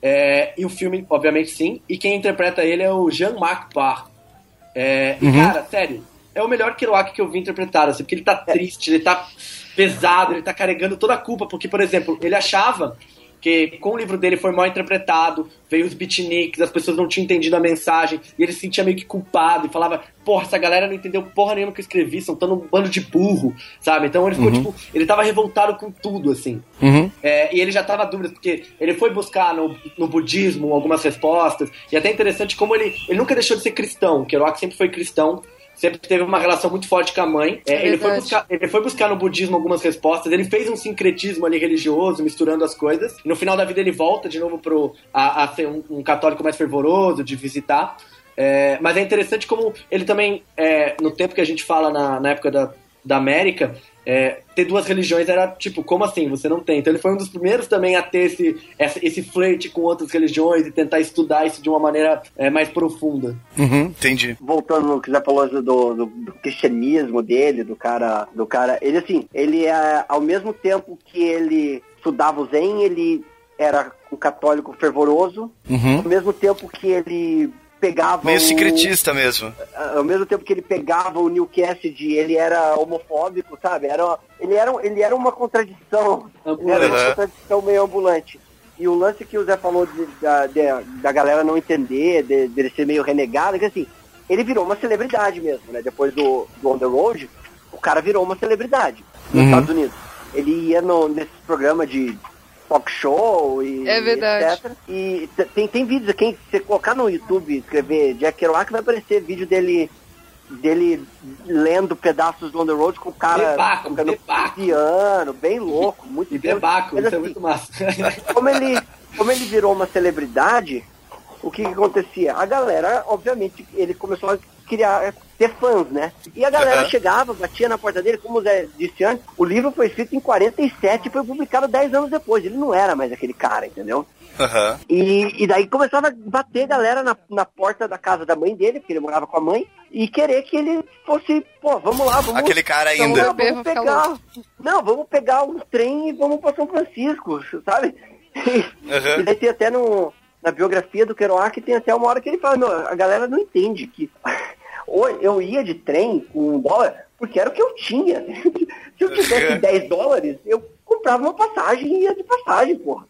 É, e o filme, obviamente, sim. E quem interpreta ele é o Jean-Marc Barr. É, E, cara, sério, é o melhor Kerouac que eu vi interpretado, assim, porque ele tá triste, ele tá pesado, ele tá carregando toda a culpa. Porque, por exemplo, ele achava que com o livro dele foi mal interpretado, veio os beatniks, as pessoas não tinham entendido a mensagem, e ele se sentia meio que culpado e falava, porra, essa galera não entendeu porra nenhuma que eu escrevi, são tão um bando de burro, sabe? Então ele ficou, tipo, ele tava revoltado com tudo, assim. É, e ele já tava dúvida, porque ele foi buscar no, no budismo algumas respostas, e até interessante como ele, ele nunca deixou de ser cristão, Kerouac sempre foi cristão, sempre teve uma relação muito forte com a mãe. É, É ele, foi buscar, ele foi buscar no budismo algumas respostas, ele fez um sincretismo ali religioso, misturando as coisas. E no final da vida ele volta de novo pro, a, a ser um, um católico mais fervoroso, de visitar. É, mas é interessante como ele também, é, no tempo que a gente fala na, na época da, da América, é, ter duas religiões era tipo, como assim? Você não tem. Então ele foi um dos primeiros também a ter esse, essa- esse flerte com outras religiões e tentar estudar isso de uma maneira é, mais profunda. Uhum, entendi. voltando no que você falou do, do, do cristianismo dele, do cara, do cara, ele assim, ele é ao mesmo tempo que ele estudava o Zen, ele era um católico fervoroso, Uhum. ao mesmo tempo que ele pegava Meio o, secretista mesmo. ao mesmo tempo que ele pegava o Neil Cassidy, ele era homofóbico, sabe? Era, ele, era, ele era uma contradição, ele era uma contradição meio ambulante. E o lance que o Zé falou de- da, de- da galera não entender, de- dele ser meio renegado, é que assim, ele virou uma celebridade mesmo, né? Depois do, do On The Road, o cara virou uma celebridade nos Uhum. Estados Unidos. Ele ia no, nesse programa de talk show e É verdade. etc. E tem, tem vídeos, quem você colocar no YouTube, escrever Jack Kerouac, vai aparecer vídeo dele dele lendo pedaços do On The Road com o cara Debaco, tocando piano, bem louco, muito E bem. debaco, Mas isso é assim, muito massa. como ele, como ele virou uma celebridade, o que, que acontecia? A galera, obviamente, ele começou a criar, ter fãs, né? E a galera Aham. chegava, batia na porta dele, como o Zé disse antes, o livro foi escrito em 47 e foi publicado 10 anos depois. Ele não era mais aquele cara, entendeu? Aham. E, e daí começava a bater galera na, na porta da casa da mãe dele, porque ele morava com a mãe, e querer que ele fosse, pô, vamos lá, vamos Aquele cara vamos, ainda. lá, vamos pegar. Não, vamos pegar um trem e vamos pra São Francisco, sabe? Aham. E daí tem até no, na biografia do Kerouac, tem até uma hora que ele fala, meu, a galera não entende que eu ia de trem com um dólar porque era o que eu tinha. Se eu tivesse 10 dólares, eu comprava uma passagem e ia de passagem, porra.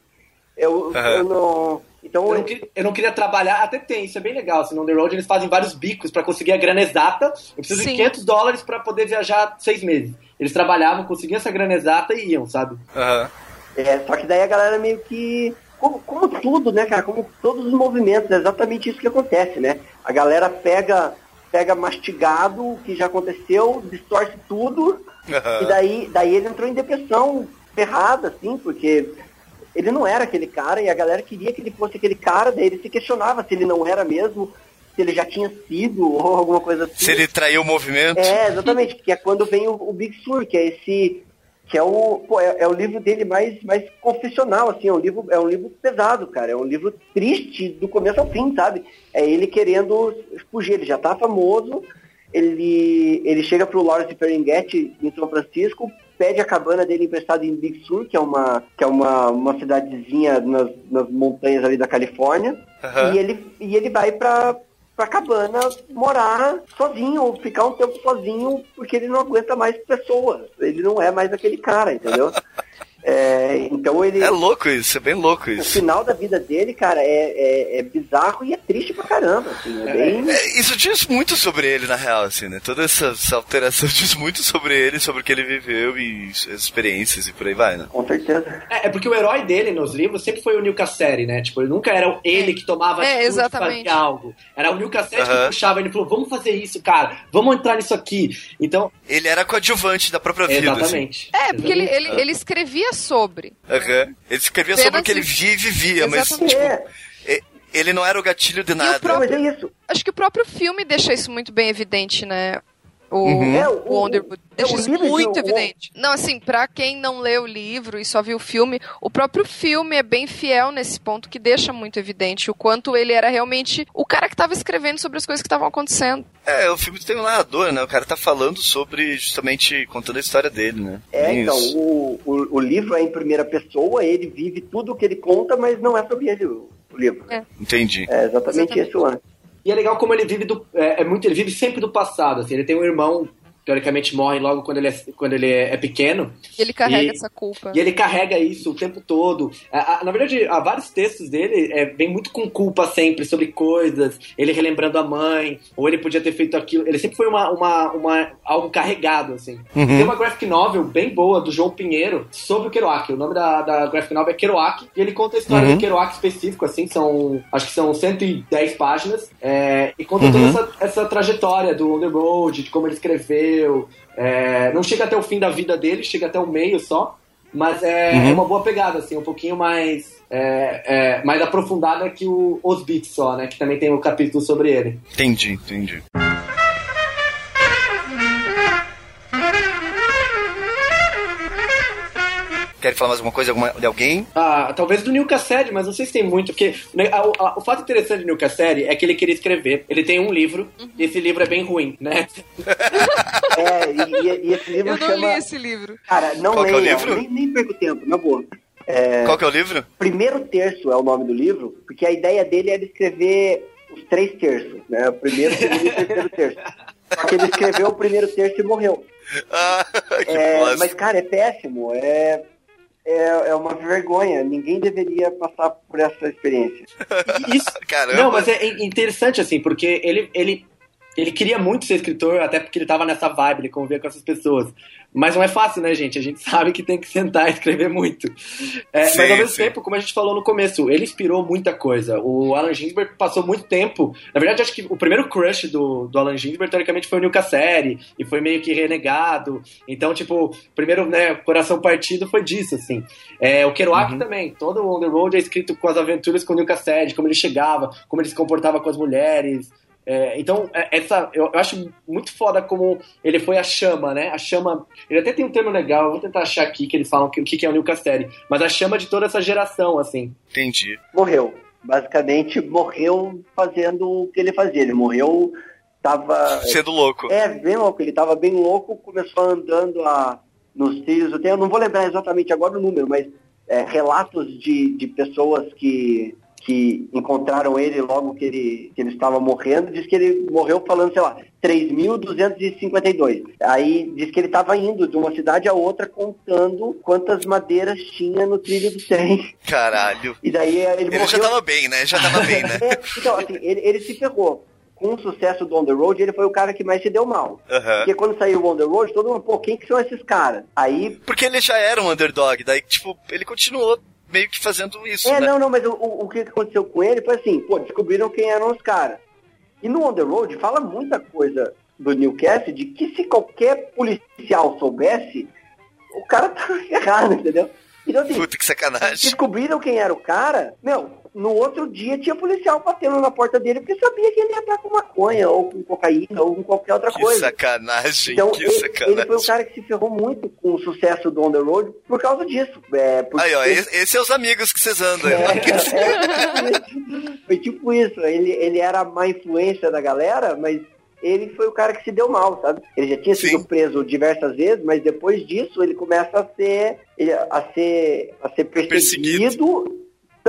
Eu, Aham. eu não. Então, Eu não, que- eu não queria trabalhar, até tem, isso é bem legal. Assim, no On The Road eles fazem vários bicos pra conseguir a grana exata. Eu preciso Sim. de 500 dólares pra poder viajar seis meses. Eles trabalhavam, conseguiam essa grana exata e iam, sabe? Aham. É, só que daí a galera meio que. Como, como tudo, né, cara? Como todos os movimentos, é exatamente isso que acontece, né? A galera pega, pega mastigado o que já aconteceu, distorce tudo, Aham. e daí, daí ele entrou em depressão ferrada, assim, porque ele não era aquele cara e a galera queria que ele fosse aquele cara, daí ele se questionava se ele não era mesmo, se ele já tinha sido ou alguma coisa assim. Se ele traiu o movimento. É, exatamente, que é quando vem o, o Big Sur, que é esse. Que é o, pô, é, é o livro dele mais, mais confessional, assim, é um, livro, é um livro pesado, cara. É um livro triste do começo ao fim, sabe? É ele querendo fugir, ele já tá famoso, ele, ele chega pro Lawrence Ferlinghetti em São Francisco, pede a cabana dele emprestada em Big Sur, que é uma, que é uma, uma cidadezinha nas, nas montanhas ali da Califórnia, Aham. e ele, e ele vai pra, pra cabana morar sozinho, ficar um tempo sozinho, porque ele não aguenta mais pessoas. Ele não é mais aquele cara, entendeu? É, então ele. É louco isso, é bem louco O isso. final da vida dele, cara, é, é, é bizarro e é triste pra caramba, assim, é bem... É, isso diz muito sobre ele, na real, assim, né? Toda essa, essa alteração diz muito sobre ele, sobre o que ele viveu e as experiências e por aí vai, né? Com certeza. É, é porque o herói dele nos livros sempre foi o Neil Casseri, né? Tipo, ele nunca era ele que tomava É, exatamente. fazia algo. Era o Neil Casseri que Aham. puxava, ele falou, vamos fazer isso, cara, vamos entrar nisso aqui. Então, Ele era coadjuvante da própria vida, assim. exatamente. É, porque ele, ele, ele escrevia sobre. Aham. Ele escrevia Apenas sobre o que ele via e vivia, mas, Exatamente. tipo, É, ele não era o gatilho de o nada. não, mas é isso. Acho que o próprio filme deixa isso muito bem evidente, né? O, Uhum. É, o o- Underwood é, deixa o isso muito o- evidente. Não, assim, pra quem não leu o livro e só viu o filme, o próprio filme é bem fiel nesse ponto que deixa muito evidente o quanto ele era realmente o cara que tava escrevendo sobre as coisas que estavam acontecendo. É, o filme tem um narrador, né? O cara tá falando sobre, justamente, contando a história dele, né? É, então, o, o, o livro é em primeira pessoa, ele vive tudo o que ele conta, mas não é sobre ele o, o livro. É. Entendi. É exatamente, Exatamente. esse o lance. E é legal como ele vive do. É, é muito, ele vive sempre do passado. Assim, ele tem um irmão, teoricamente morre logo quando ele é, quando ele é, é pequeno. E ele carrega E- essa culpa. E ele carrega isso o tempo todo. A- a- na verdade, há vários textos dele é, vem muito com culpa sempre sobre coisas, ele relembrando a mãe, ou ele podia ter feito aquilo. Ele sempre foi uma, uma, uma- algo carregado, assim. Tem uma graphic novel bem boa do João Pinheiro sobre o Kerouac. O nome da, da graphic novel é Kerouac, e ele conta a história do Kerouac específico, assim, são. Acho que são 110 páginas, é, e conta toda essa, essa trajetória do On the Road, de como ele escreveu. É, não chega até o fim da vida dele, chega até o meio só. Mas é, é uma boa pegada, assim, um pouquinho mais, é, é, mais aprofundada que o Os Beats só, né? Que também tem um capítulo sobre ele. Entendi, entendi. Quer falar mais alguma coisa alguma- de alguém? Ah, talvez do Neil Cassady, mas não sei se tem muito, porque né, a- a- o fato interessante do Neil Cassady é que ele queria escrever. Ele tem um livro, e esse livro é bem ruim, né? É, e, e- e esse livro Eu não chama... li esse livro. Cara, não Qual que é o leia, livro? nem, nem perco tempo, na boa. Qual que é o livro? Primeiro terço é o nome do livro, porque a ideia dele era escrever os três terços, né? O primeiro, segundo e o terceiro terço. Só que ele escreveu o primeiro terço e morreu. Ah, que É, mas, cara, é péssimo. É, é, é uma vergonha. Ninguém deveria passar por essa experiência. Isso. Caramba. Não, mas é in- interessante, assim, porque ele, ele, ele queria muito ser escritor, até porque ele tava nessa vibe, ele convivia com essas pessoas. Mas não é fácil, né, gente? A gente sabe que tem que sentar e escrever muito. É, Sim, mas ao mesmo sim. tempo, como a gente falou no começo, ele inspirou muita coisa. O Alan Ginsberg passou muito tempo. Na verdade, acho que o primeiro crush do, do Alan Ginsberg, teoricamente, foi o Neil Casseri, e foi meio que renegado. Então, tipo, o primeiro, né, coração partido foi disso, assim. É, o Kerouac também, todo o On The Road é escrito com as aventuras com o Neil Cassady, como ele chegava, como ele se comportava com as mulheres. É, então, é, essa, eu, eu acho muito foda como ele foi a chama, né? A chama. Ele até tem um termo legal, eu vou tentar achar aqui que eles falam que, o que que é o Neil mas a chama de toda essa geração, assim. Entendi. Morreu. Basicamente, morreu fazendo o que ele fazia. Ele morreu, tava... Sendo louco. É, bem louco. Ele tava bem louco, começou andando a, nos trilhos do tempo. Eu não vou lembrar exatamente agora o número, mas é, relatos de, de pessoas que, que encontraram ele logo que ele, que ele estava morrendo, diz que ele morreu falando, sei lá, 3.252. Aí diz que ele estava indo de uma cidade a outra contando quantas madeiras tinha no trilho do trem. Caralho. E daí ele, Ele morreu... já tava bem, né? Já tava bem, né? É, então, assim, ele, ele se ferrou. Com o sucesso do On The Road, ele foi o cara que mais se deu mal. Aham. Porque quando saiu o On The Road, todo mundo, pô, quem que são esses caras? Aí Porque ele já era um underdog, daí, tipo, ele continuou meio que fazendo isso, É, né? não, não, mas o, o, que aconteceu com ele foi assim, pô, descobriram quem eram os caras. E no On The Road fala muita coisa do Newcastle de que se qualquer policial soubesse, o cara tá errado, entendeu? Então assim, Puta que sacanagem. descobriram quem era o cara, meu, no outro dia tinha policial batendo na porta dele porque sabia que ele ia estar com maconha, ou com cocaína, ou com qualquer outra Que coisa. sacanagem, Então, que ele, sacanagem. ele foi o cara que se ferrou muito com o sucesso do On The Road por causa disso. É, porque Aí, ó, ele- esse, esse é os amigos que vocês andam. é, é, foi tipo isso. Ele, ele era a má influência da galera, mas ele foi o cara que se deu mal, sabe? Ele já tinha sido Sim. preso diversas vezes, mas depois disso ele começa a ser, a ser, a ser perseguido,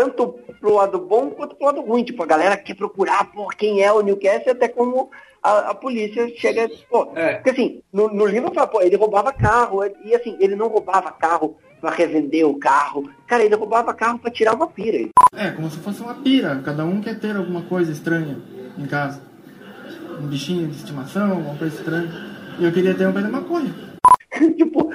tanto pro lado bom quanto pro lado ruim. Tipo, a galera quer procurar por quem é o Newcastle, até como a, a polícia chega. Pô, É. porque assim, no, no livro fala, pô, ele roubava carro, e assim, ele não roubava carro pra revender o carro. Cara, ele roubava carro pra tirar uma pira. É, como se fosse uma pira. Cada um quer ter alguma coisa estranha em casa. Um bichinho de estimação, alguma coisa estranha. E eu queria ter um pé de maconha. tipo,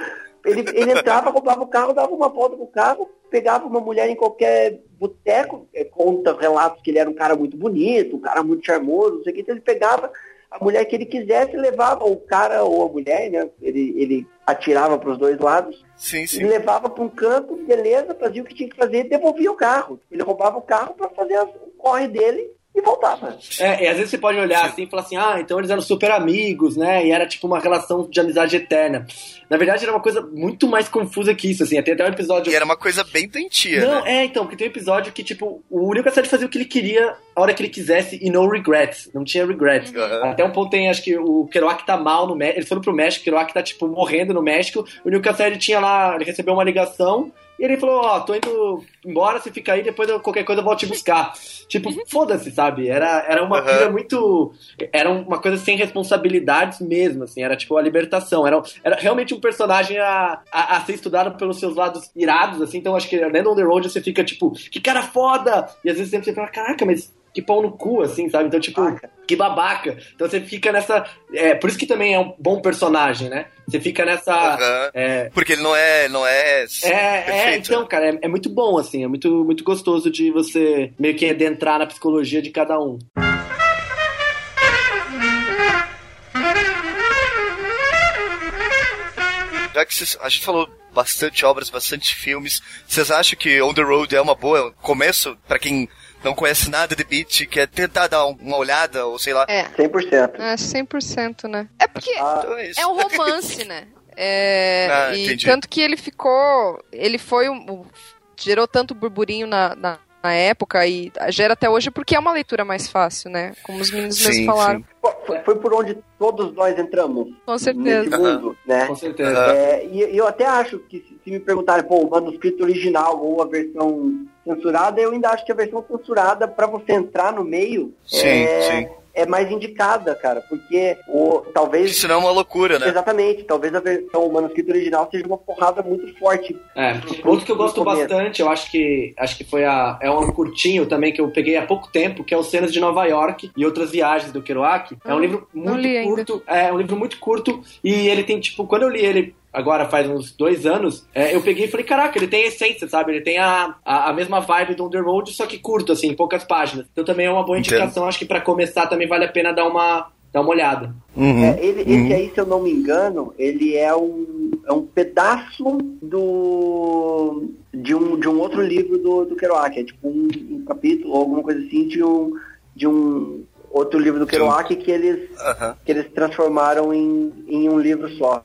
ele, ele entrava, roubava o carro, dava uma volta com o carro, pegava uma mulher em qualquer boteco, é, conta relatos que ele era um cara muito bonito, um cara muito charmoso, não sei o que, então ele pegava a mulher que ele quisesse, levava o cara ou a mulher, né? Ele, ele atirava para os dois lados, Sim, e sim. levava para um canto, beleza, fazia o que tinha que fazer, devolvia o carro. Ele roubava o carro para fazer as- o corre dele e voltava. É, e às vezes você pode olhar assim e falar assim, ah, então eles eram super amigos, né? E era tipo uma relação de amizade eterna. Na verdade, era uma coisa muito mais confusa que isso, assim. Tem até um episódio. E era uma coisa bem doentia, Não, né? é, então, porque tem um episódio que, tipo, o Neil Cassady fazia o que ele queria a hora que ele quisesse e no regrets. Não tinha regrets. Aham. Até um ponto tem, acho que o Kerouac tá mal no México. Eles foram pro México, o Kerouac tá, tipo, morrendo no México. O Neil Cassady tinha lá, ele recebeu uma ligação. E ele falou, ó, tô indo embora, você fica aí, depois eu- qualquer coisa eu vou te buscar. Tipo, foda-se, sabe? Era, era uma Aham. pira muito... Era uma coisa sem responsabilidades mesmo, assim. Era tipo a libertação. Era, era realmente um personagem a, a, a ser estudado pelos seus lados irados, assim. Então acho que lendo On The Road você fica tipo, que cara foda! E às vezes sempre você fala, caraca, mas que pau no cu, assim, sabe? Então, tipo, Babaca. que babaca. Então você fica nessa... É, por isso que também é um bom personagem, né? Você fica nessa... Aham. É, Porque ele não é. Não é, é, é, então, cara, é, é muito bom, assim, é muito, muito gostoso de você meio que adentrar na psicologia de cada um. Já que vocês- a gente falou bastante obras, bastante filmes, vocês acham que On The Road é uma boa começo pra quem não conhece nada de Beat, quer tentar dar uma olhada, ou sei lá. É, 100%. é 100%, né? É porque Ah, é é um romance, né? É, Ah, e entendi. tanto que ele ficou. Ele foi um. um- gerou tanto burburinho na, na, na época e gera até hoje porque é uma leitura mais fácil, né? Como os meninos mesmo falaram. Foi, foi por onde todos nós entramos. Com certeza. Nesse mundo, né? Com certeza. É, e eu até acho que se, se me perguntarem, pô, o manuscrito original ou a versão censurada, eu ainda acho que a versão censurada, pra você entrar no meio, Sim, é, sim. É mais indicada, cara, porque o, talvez. Isso não é uma loucura, né? Exatamente, talvez a versão, o manuscrito original seja uma porrada muito forte. É, outro que eu gosto bastante, eu acho que acho que foi a é um curtinho também que eu peguei há pouco tempo, que é os Cenas de Nova York e outras viagens do Kerouac. É um Hum, livro muito li ainda. curto, é um livro muito curto e ele tem tipo quando eu li ele agora faz uns dois anos, é, eu peguei e falei, caraca, ele tem a essência, sabe? Ele tem a, a, a mesma vibe do Road, só que curto, assim, poucas páginas. Então também é uma boa Entendo. indicação, acho que pra começar também vale a pena dar uma, dar uma olhada. Uhum. É, ele, Esse aí, se eu não me engano, ele é um, é um pedaço do de um, de um outro livro do, do Kerouac. É tipo um, um capítulo ou alguma coisa assim de um, de um outro livro do Kerouac que eles, que eles transformaram em, em um livro só.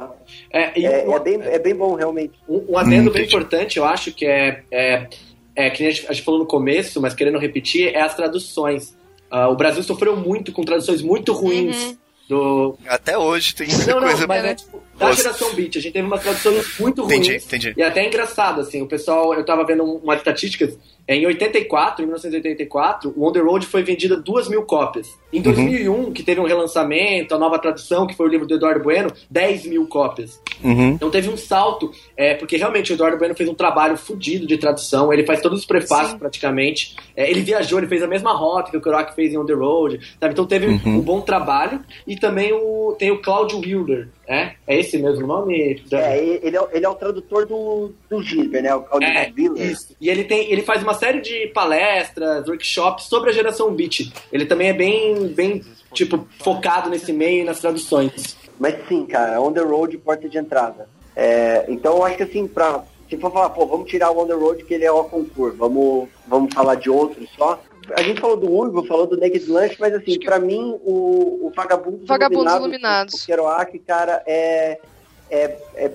É, e É, o- é bem, é bem bom, realmente. Um, um adendo Hum, bem importante, eu acho, que é, é, é que a gente, a gente falou no começo, mas querendo repetir, é as traduções. Ah, o Brasil sofreu muito com traduções muito ruins Uhum. do. Até hoje tem muita Não, não, coisa. mas né? é tipo. Da Nossa. geração beat. A gente teve umas traduções muito ruins. Entendi, entendi. E até engraçado, assim, o pessoal, eu tava vendo umas estatísticas, é, em 84, em 1984, o On The Road foi vendida duas mil cópias. Em 2001, que teve um relançamento, a nova tradução, que foi o livro do Eduardo Bueno, 10 mil cópias. Uhum. Então teve um salto, é, porque realmente o Eduardo Bueno fez um trabalho fodido de tradução, ele faz todos os prefácios Sim. praticamente. É, ele viajou, ele fez a mesma rota que o Kerouac fez em On The Road, sabe? Então teve um bom trabalho. E também o, tem o Claudio Wilder, é? É esse mesmo o nome? É, ele é, o- ele é o tradutor do, do Gilbert, né? O Claudio É, isso. E ele tem, ele faz uma série de palestras, workshops sobre a geração beat. Ele também é bem, bem tipo focado nesse meio e nas traduções. Mas sim, cara, on the road, porta de entrada. É, então eu acho que assim, pra, se for falar, pô, vamos tirar o on the road que ele é o concurso, vamos, vamos falar de outros só. A gente falou do Urbo, falou do Naked Lunch, mas assim, pra mim, o, o Vagabundos, Vagabundos Iluminados, o Kerouac, cara, é, é, é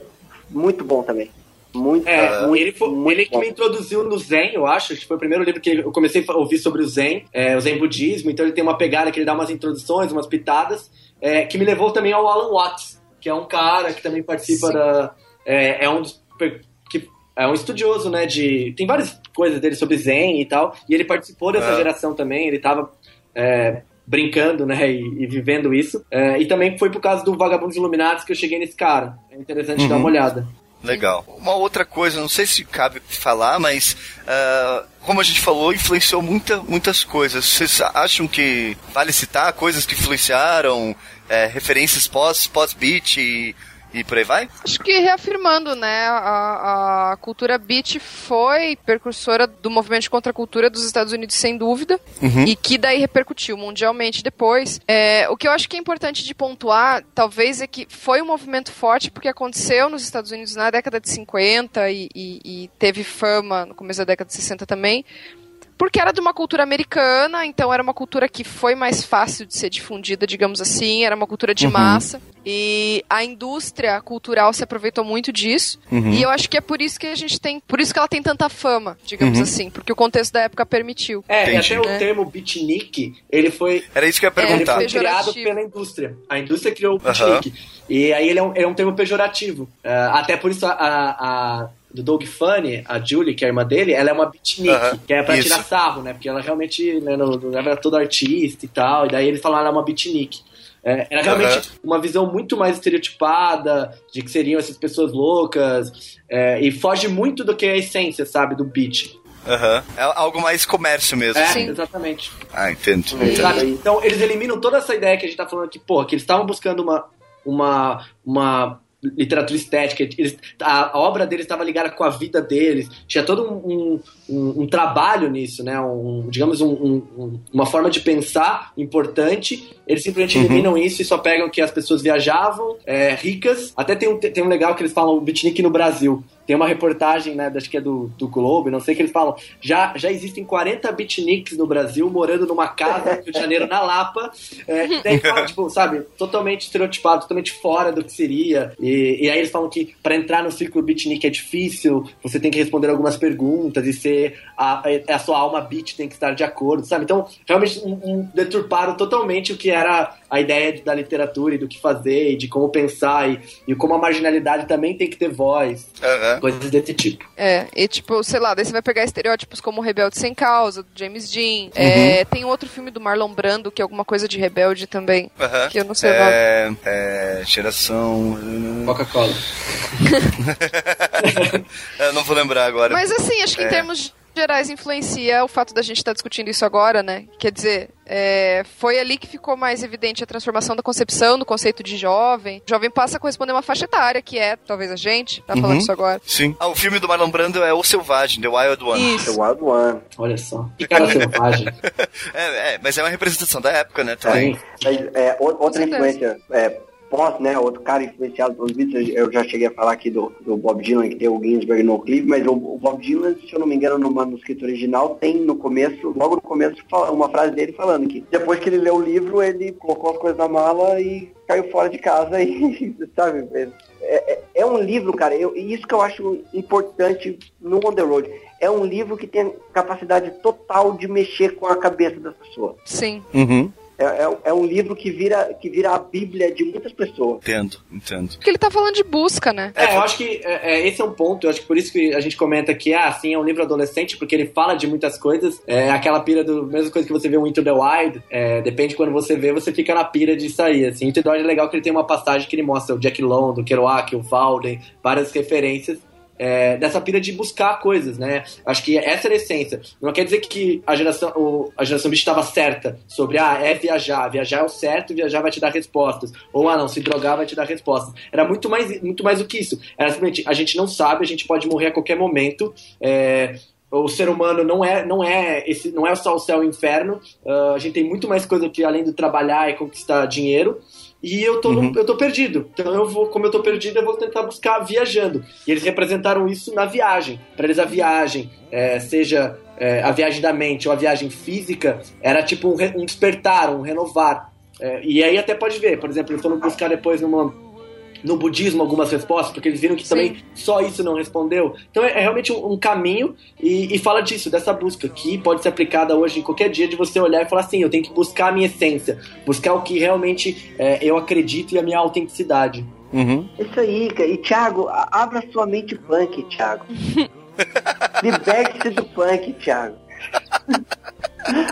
muito bom também. Muito, É, muito, ele, foi, muito ele que me introduziu no Zen, eu acho, que foi o primeiro livro que eu comecei a ouvir sobre o Zen, é, o Zen Budismo, então ele tem uma pegada que ele dá umas introduções, umas pitadas, é, que me levou também ao Alan Watts, que é um cara que também participa Sim. da... É, é um dos... É um estudioso, né, de... Tem várias coisas dele sobre Zen e tal, e ele participou dessa Ah. geração também, ele tava... é, brincando, né, e, e vivendo isso. É, e também foi por causa do Vagabundos Iluminados que eu cheguei nesse cara. É interessante dar uma olhada. Legal. Uma outra coisa, não sei se cabe falar, mas ah, como a gente falou, influenciou muita, muitas coisas. Vocês acham que vale citar coisas que influenciaram, é, referências pós, pós-beat e, e por aí vai? Acho que reafirmando, né, a, a cultura beat foi precursora do movimento de contracultura dos Estados Unidos, sem dúvida, e que daí repercutiu mundialmente depois. É, o que eu acho que é importante de pontuar, talvez, é que foi um movimento forte porque aconteceu nos Estados Unidos na década de 50 e, e- e teve fama no começo da década de 60 também. Porque era de uma cultura americana, então era uma cultura que foi mais fácil de ser difundida, digamos assim, era uma cultura de massa. E a indústria cultural se aproveitou muito disso. E eu acho que é por isso que a gente tem. Por isso que ela tem tanta fama, digamos assim, porque o contexto da época permitiu. É, e Entendi. até o termo beatnik, ele foi, Era isso que eu ia É, ele perguntar. foi criado pela indústria. A indústria criou o beatnik. E aí ele é um, ele é um termo pejorativo. É, até por isso a, a- a- do Doug Funny, a Julie, que é a irmã dele, ela é uma beatnik, Aham. que é pra Isso. tirar sarro, né? Porque ela realmente né, não, não era toda artista e tal, e daí eles falaram ela é uma beatnik. É, era realmente Aham. uma visão muito mais estereotipada de que seriam essas pessoas loucas, é, e foge muito do que é a essência, sabe, do beat. Aham. É algo mais comércio mesmo. É, Sim. exatamente. Ah, entendo. Entendo. Então, eles eliminam toda essa ideia que a gente tá falando aqui, porra, que eles estavam buscando uma, uma, uma literatura estética, eles, a, a obra deles estava ligada com a vida deles, tinha todo um, um, um- trabalho nisso, né? Um, digamos, um- um- um- uma forma de pensar importante. Eles simplesmente eliminam isso e só pegam que as pessoas viajavam, é, ricas. Até tem um, tem um legal que eles falam o beatnik no Brasil. Tem uma reportagem, né, acho que é do, do Globo, não sei que eles falam. Já, já existem 40 beatniks no Brasil morando numa casa no Rio de Janeiro, na Lapa. É, daí tipo, sabe, totalmente estereotipado, totalmente fora do que seria. E, e aí eles falam que para entrar no círculo beatnik é difícil, você tem que responder algumas perguntas e ser a, a, a sua alma beat tem que estar de acordo, sabe? Então, realmente um, um, deturparam totalmente o que era a ideia da literatura e do que fazer e de como pensar e, e como a marginalidade também tem que ter voz, Aham. coisas desse tipo. É, e tipo, sei lá, daí você vai pegar estereótipos como Rebelde Sem Causa, do James Dean. É, tem outro filme do Marlon Brando, que é alguma coisa de rebelde também, Aham. que eu não sei o. É, é, geração. Coca-Cola. Eu não vou lembrar agora. Mas assim, acho que É. em termos gerais influencia o fato da gente estar discutindo isso agora, né? Quer dizer, é, foi ali que ficou mais evidente a transformação da concepção do conceito de jovem. O jovem passa a corresponder a uma faixa etária, que é, talvez a gente, tá falando Uhum. isso agora. Sim. Ah, o filme do Marlon Brando é O Selvagem, The Wild One. The Isso. Wild One. Olha só. Que cara selvagem. É, é, mas é uma representação da época, né? Também. Sim. Mas, é, o- outra influência pós, né? Outro cara influenciado pelos Beatles, eu já cheguei a falar aqui do, do Bob Dylan, que tem o Ginsberg no clipe, mas o, o Bob Dylan, se eu não me engano, no manuscrito original, tem no começo, logo no começo, uma frase dele falando que depois que ele leu o livro, ele colocou as coisas na mala e caiu fora de casa e, sabe? É, é- é um livro, cara, eu, e isso que eu acho importante no On The Road. É um livro que tem capacidade total de mexer com a cabeça das pessoas. Sim. Uhum. É, é, é, um livro que vira, que vira a bíblia de muitas pessoas. Entendo, entendo. Porque ele tá falando de busca, né? É, eu acho que é, é, esse é um ponto, eu acho que por isso que a gente comenta que, ah, sim, é um livro adolescente, porque ele fala de muitas coisas. É aquela pira do mesma coisa que você vê um Into the Wild, é, depende de quando você vê, você fica na pira de sair, assim. Into the Wild é legal que ele tem uma passagem que ele mostra o Jack London, o Kerouac, o Walden, várias referências é, dessa pira de buscar coisas, né? Acho que essa era a essência. Não quer dizer que a geração, o, a geração bicho estava certa sobre, ah, é viajar, viajar é o certo, viajar vai te dar respostas. Ou, ah, não, se drogar vai te dar respostas. Era muito mais, muito mais do que isso. Era simplesmente, a gente não sabe, a gente pode morrer a qualquer momento. É, o ser humano não é não é esse não é só o céu e o inferno uh, a gente tem muito mais coisa que além do trabalhar e conquistar dinheiro e eu tô, uhum. no, eu tô perdido. Então eu vou, como eu tô perdido, eu vou tentar buscar viajando. E eles representaram isso na viagem. Para eles a viagem, é, seja é, a viagem da mente ou a viagem física, era tipo um, um despertar, um renovar. É, e aí até pode ver, por exemplo, eles foram buscar depois numa no budismo algumas respostas, porque eles viram que Sim. também só isso não respondeu. Então é, é realmente um, um caminho e, e, fala disso, dessa busca, que pode ser aplicada hoje em qualquer dia de você olhar e falar assim, eu tenho que buscar a minha essência, buscar o que realmente é, eu acredito e a minha autenticidade. Uhum. Isso aí, e Thiago, abra sua mente punk, Thiago. Liberte-se do punk, Thiago.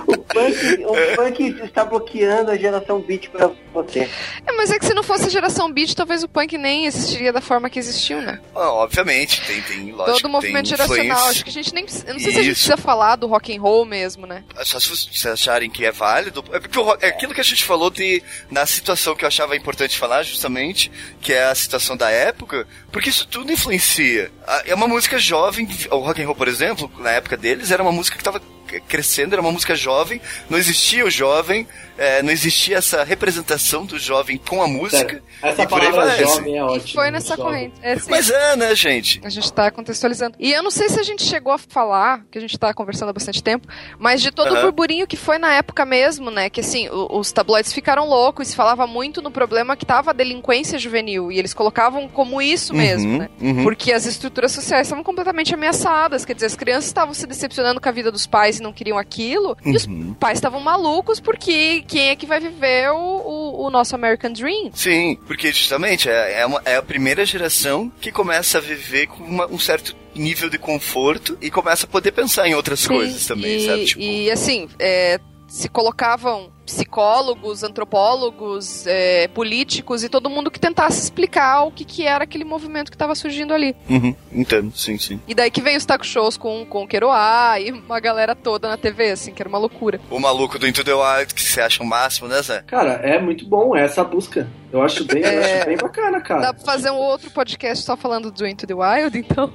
O, punk, o punk está bloqueando a geração beat para você. É, mas é que se não fosse a geração beat, talvez o punk nem existiria da forma que existiu, né? Ah, obviamente, tem, tem lógico. Todo o movimento geracional. Acho que a gente nem. Eu não sei Isso. se a gente precisa falar do rock and roll mesmo, né? Só se vocês acharem que é válido. É porque o, é aquilo que a gente falou de, na situação que eu achava importante falar, justamente, que é a situação da época, porque isso tudo influencia. É uma música jovem, o rock and roll, por exemplo, na época deles, era uma música que estava crescendo, era uma música jovem, não existia o jovem, é, não existia essa representação do jovem com a música. Essa e palavra por aí jovem é ótima. foi nessa corrente. É, Mas é, né, gente? A gente tá contextualizando. E eu não sei se a gente chegou a falar, que a gente tá conversando há bastante tempo, mas de todo uhum. o burburinho que foi na época mesmo, né? Que assim, os tabloides ficaram loucos, se falava muito no problema que tava a delinquência juvenil. E eles colocavam como isso uhum, mesmo, né? Uhum. Porque as estruturas sociais estavam completamente ameaçadas. Quer dizer, as crianças estavam se decepcionando com a vida dos pais e não queriam aquilo. E os uhum. pais estavam malucos porque quem é que vai viver o, o, o nosso American Dream? Sim, porque justamente é, é, uma, é, a primeira geração que começa a viver com uma, um certo nível de conforto e começa a poder pensar em outras Sim, coisas também, e, sabe? Tipo... E assim, é, se colocavam psicólogos, antropólogos, é, políticos e todo mundo que tentasse explicar o que, que era aquele movimento que estava surgindo ali. Uhum, entendo, sim, sim. E daí que vem os talk shows com, com o Queroá e uma galera toda na TV, assim, que era uma loucura. O maluco do Into the Wild, que você acha o máximo, né, Zé? Cara, é muito bom essa busca. Eu acho bem, é... eu acho bem bacana, cara. Dá pra fazer um outro podcast só falando do Into the Wild, então?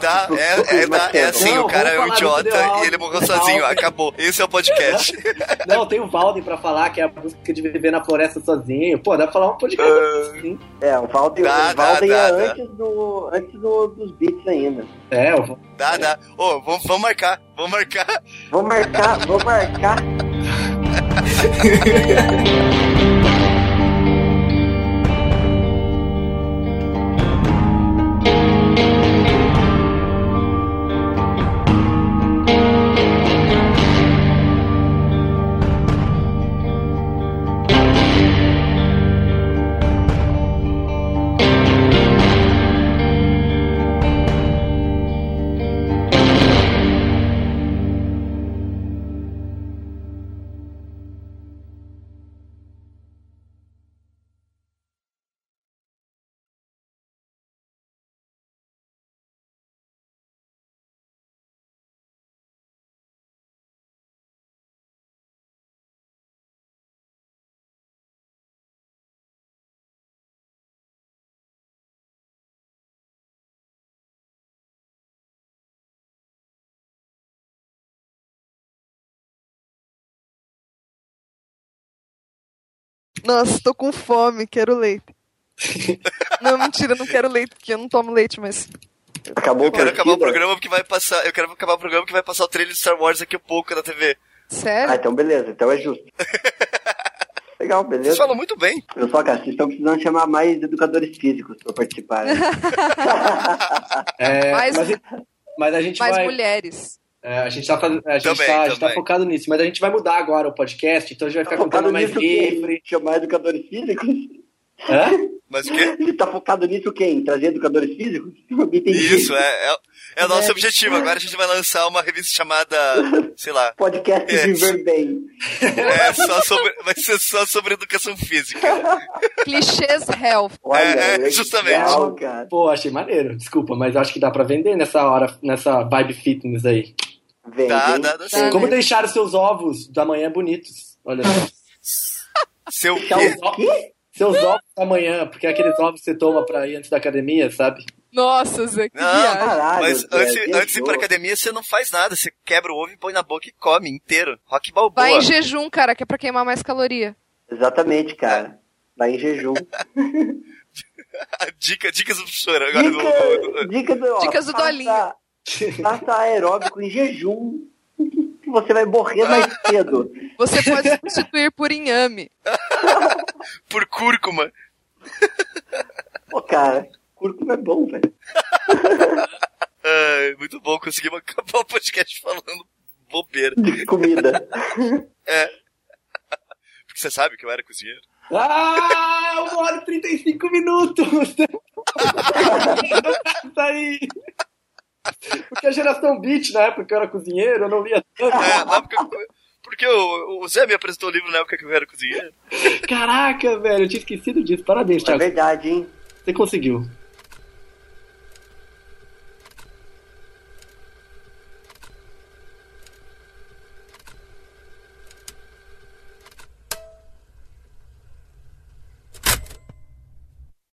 Tá, é, é, tá, é assim, não, o cara é um idiota e ele morreu sozinho, acabou. Esse é o podcast. Não, tem o Valden pra falar, que é a busca de viver na floresta sozinho. Pô, dá pra falar um podcast uh, assim. É, o Valden, dá, o Valden dá, é dá, antes, Do, antes do, dos beats ainda. É, o Dá, é. dá. Ô, oh, vamos, vamos marcar, vamos marcar. Vamos marcar, vamos marcar. Nossa, tô com fome, quero leite. não, mentira, não quero leite, porque eu não tomo leite, mas. Acabou eu quero acabar o programa que vai passar. Eu quero acabar o programa que vai passar o trailer de Star Wars daqui a pouco na TV. Sério? Ah, então beleza, então é justo. Legal, beleza. Vocês falam muito bem. Eu só, cara, vocês estão precisando chamar mais educadores físicos pra participar. Né? é, mais, mas, mas, a gente mais vai... mulheres. É, a gente, tá, faz... a, gente Também, tá, tá também. focado nisso, mas a gente vai mudar agora o podcast, então a gente vai Tá ficar focado tema mais livre. Chamar educadores físicos? Hã? Mas o quê? Ele tá focado nisso quem? Trazer educadores físicos? Isso, é, é, é o nosso É. objetivo. Agora a gente vai lançar uma revista chamada, sei lá, Podcast É. Viver Bem. é só sobre, vai ser só sobre educação física. Clichês health. Olha, É, é, legal, justamente. cara. Pô, achei maneiro, desculpa, mas acho que dá pra vender nessa hora, nessa vibe fitness aí. Vem, Dá, dá, dá sim. Como deixar os seus ovos da manhã bonitos? Olha só. Seu Seus quê? ovos- Seus ovos da manhã, porque é aqueles ovos que você toma pra ir antes da academia, sabe? Nossa, Zé, que Não, viagem. Caralho, Mas Zé, antes, viajou. antes de ir pra academia, você não faz nada. Você quebra o ovo e põe na boca e come inteiro. Rock balboa. Vai em jejum, cara, que é pra queimar mais caloria. Exatamente, cara. Vai em jejum. Dica, dicas do professor. Agora do, do- Dica, do- dica do, ó, Dicas do Dolinho. Faça aeróbico em jejum. Que você vai morrer mais cedo. Você pode substituir por inhame. por cúrcuma. Pô, cara, cúrcuma é bom, velho. Ai, muito bom, conseguimos acabar o podcast falando bobeira. De comida. Porque você sabe que eu era cozinheiro. Ah, uma hora e 35 minutos! Isso aí! Porque a geração Beat, na época que eu era cozinheiro, eu não lia tanto. É, na época, porque o, o Zé me apresentou o livro na época que eu era cozinheiro. Caraca, velho, eu tinha esquecido disso. Parabéns, É Thiago. verdade, hein? Você conseguiu.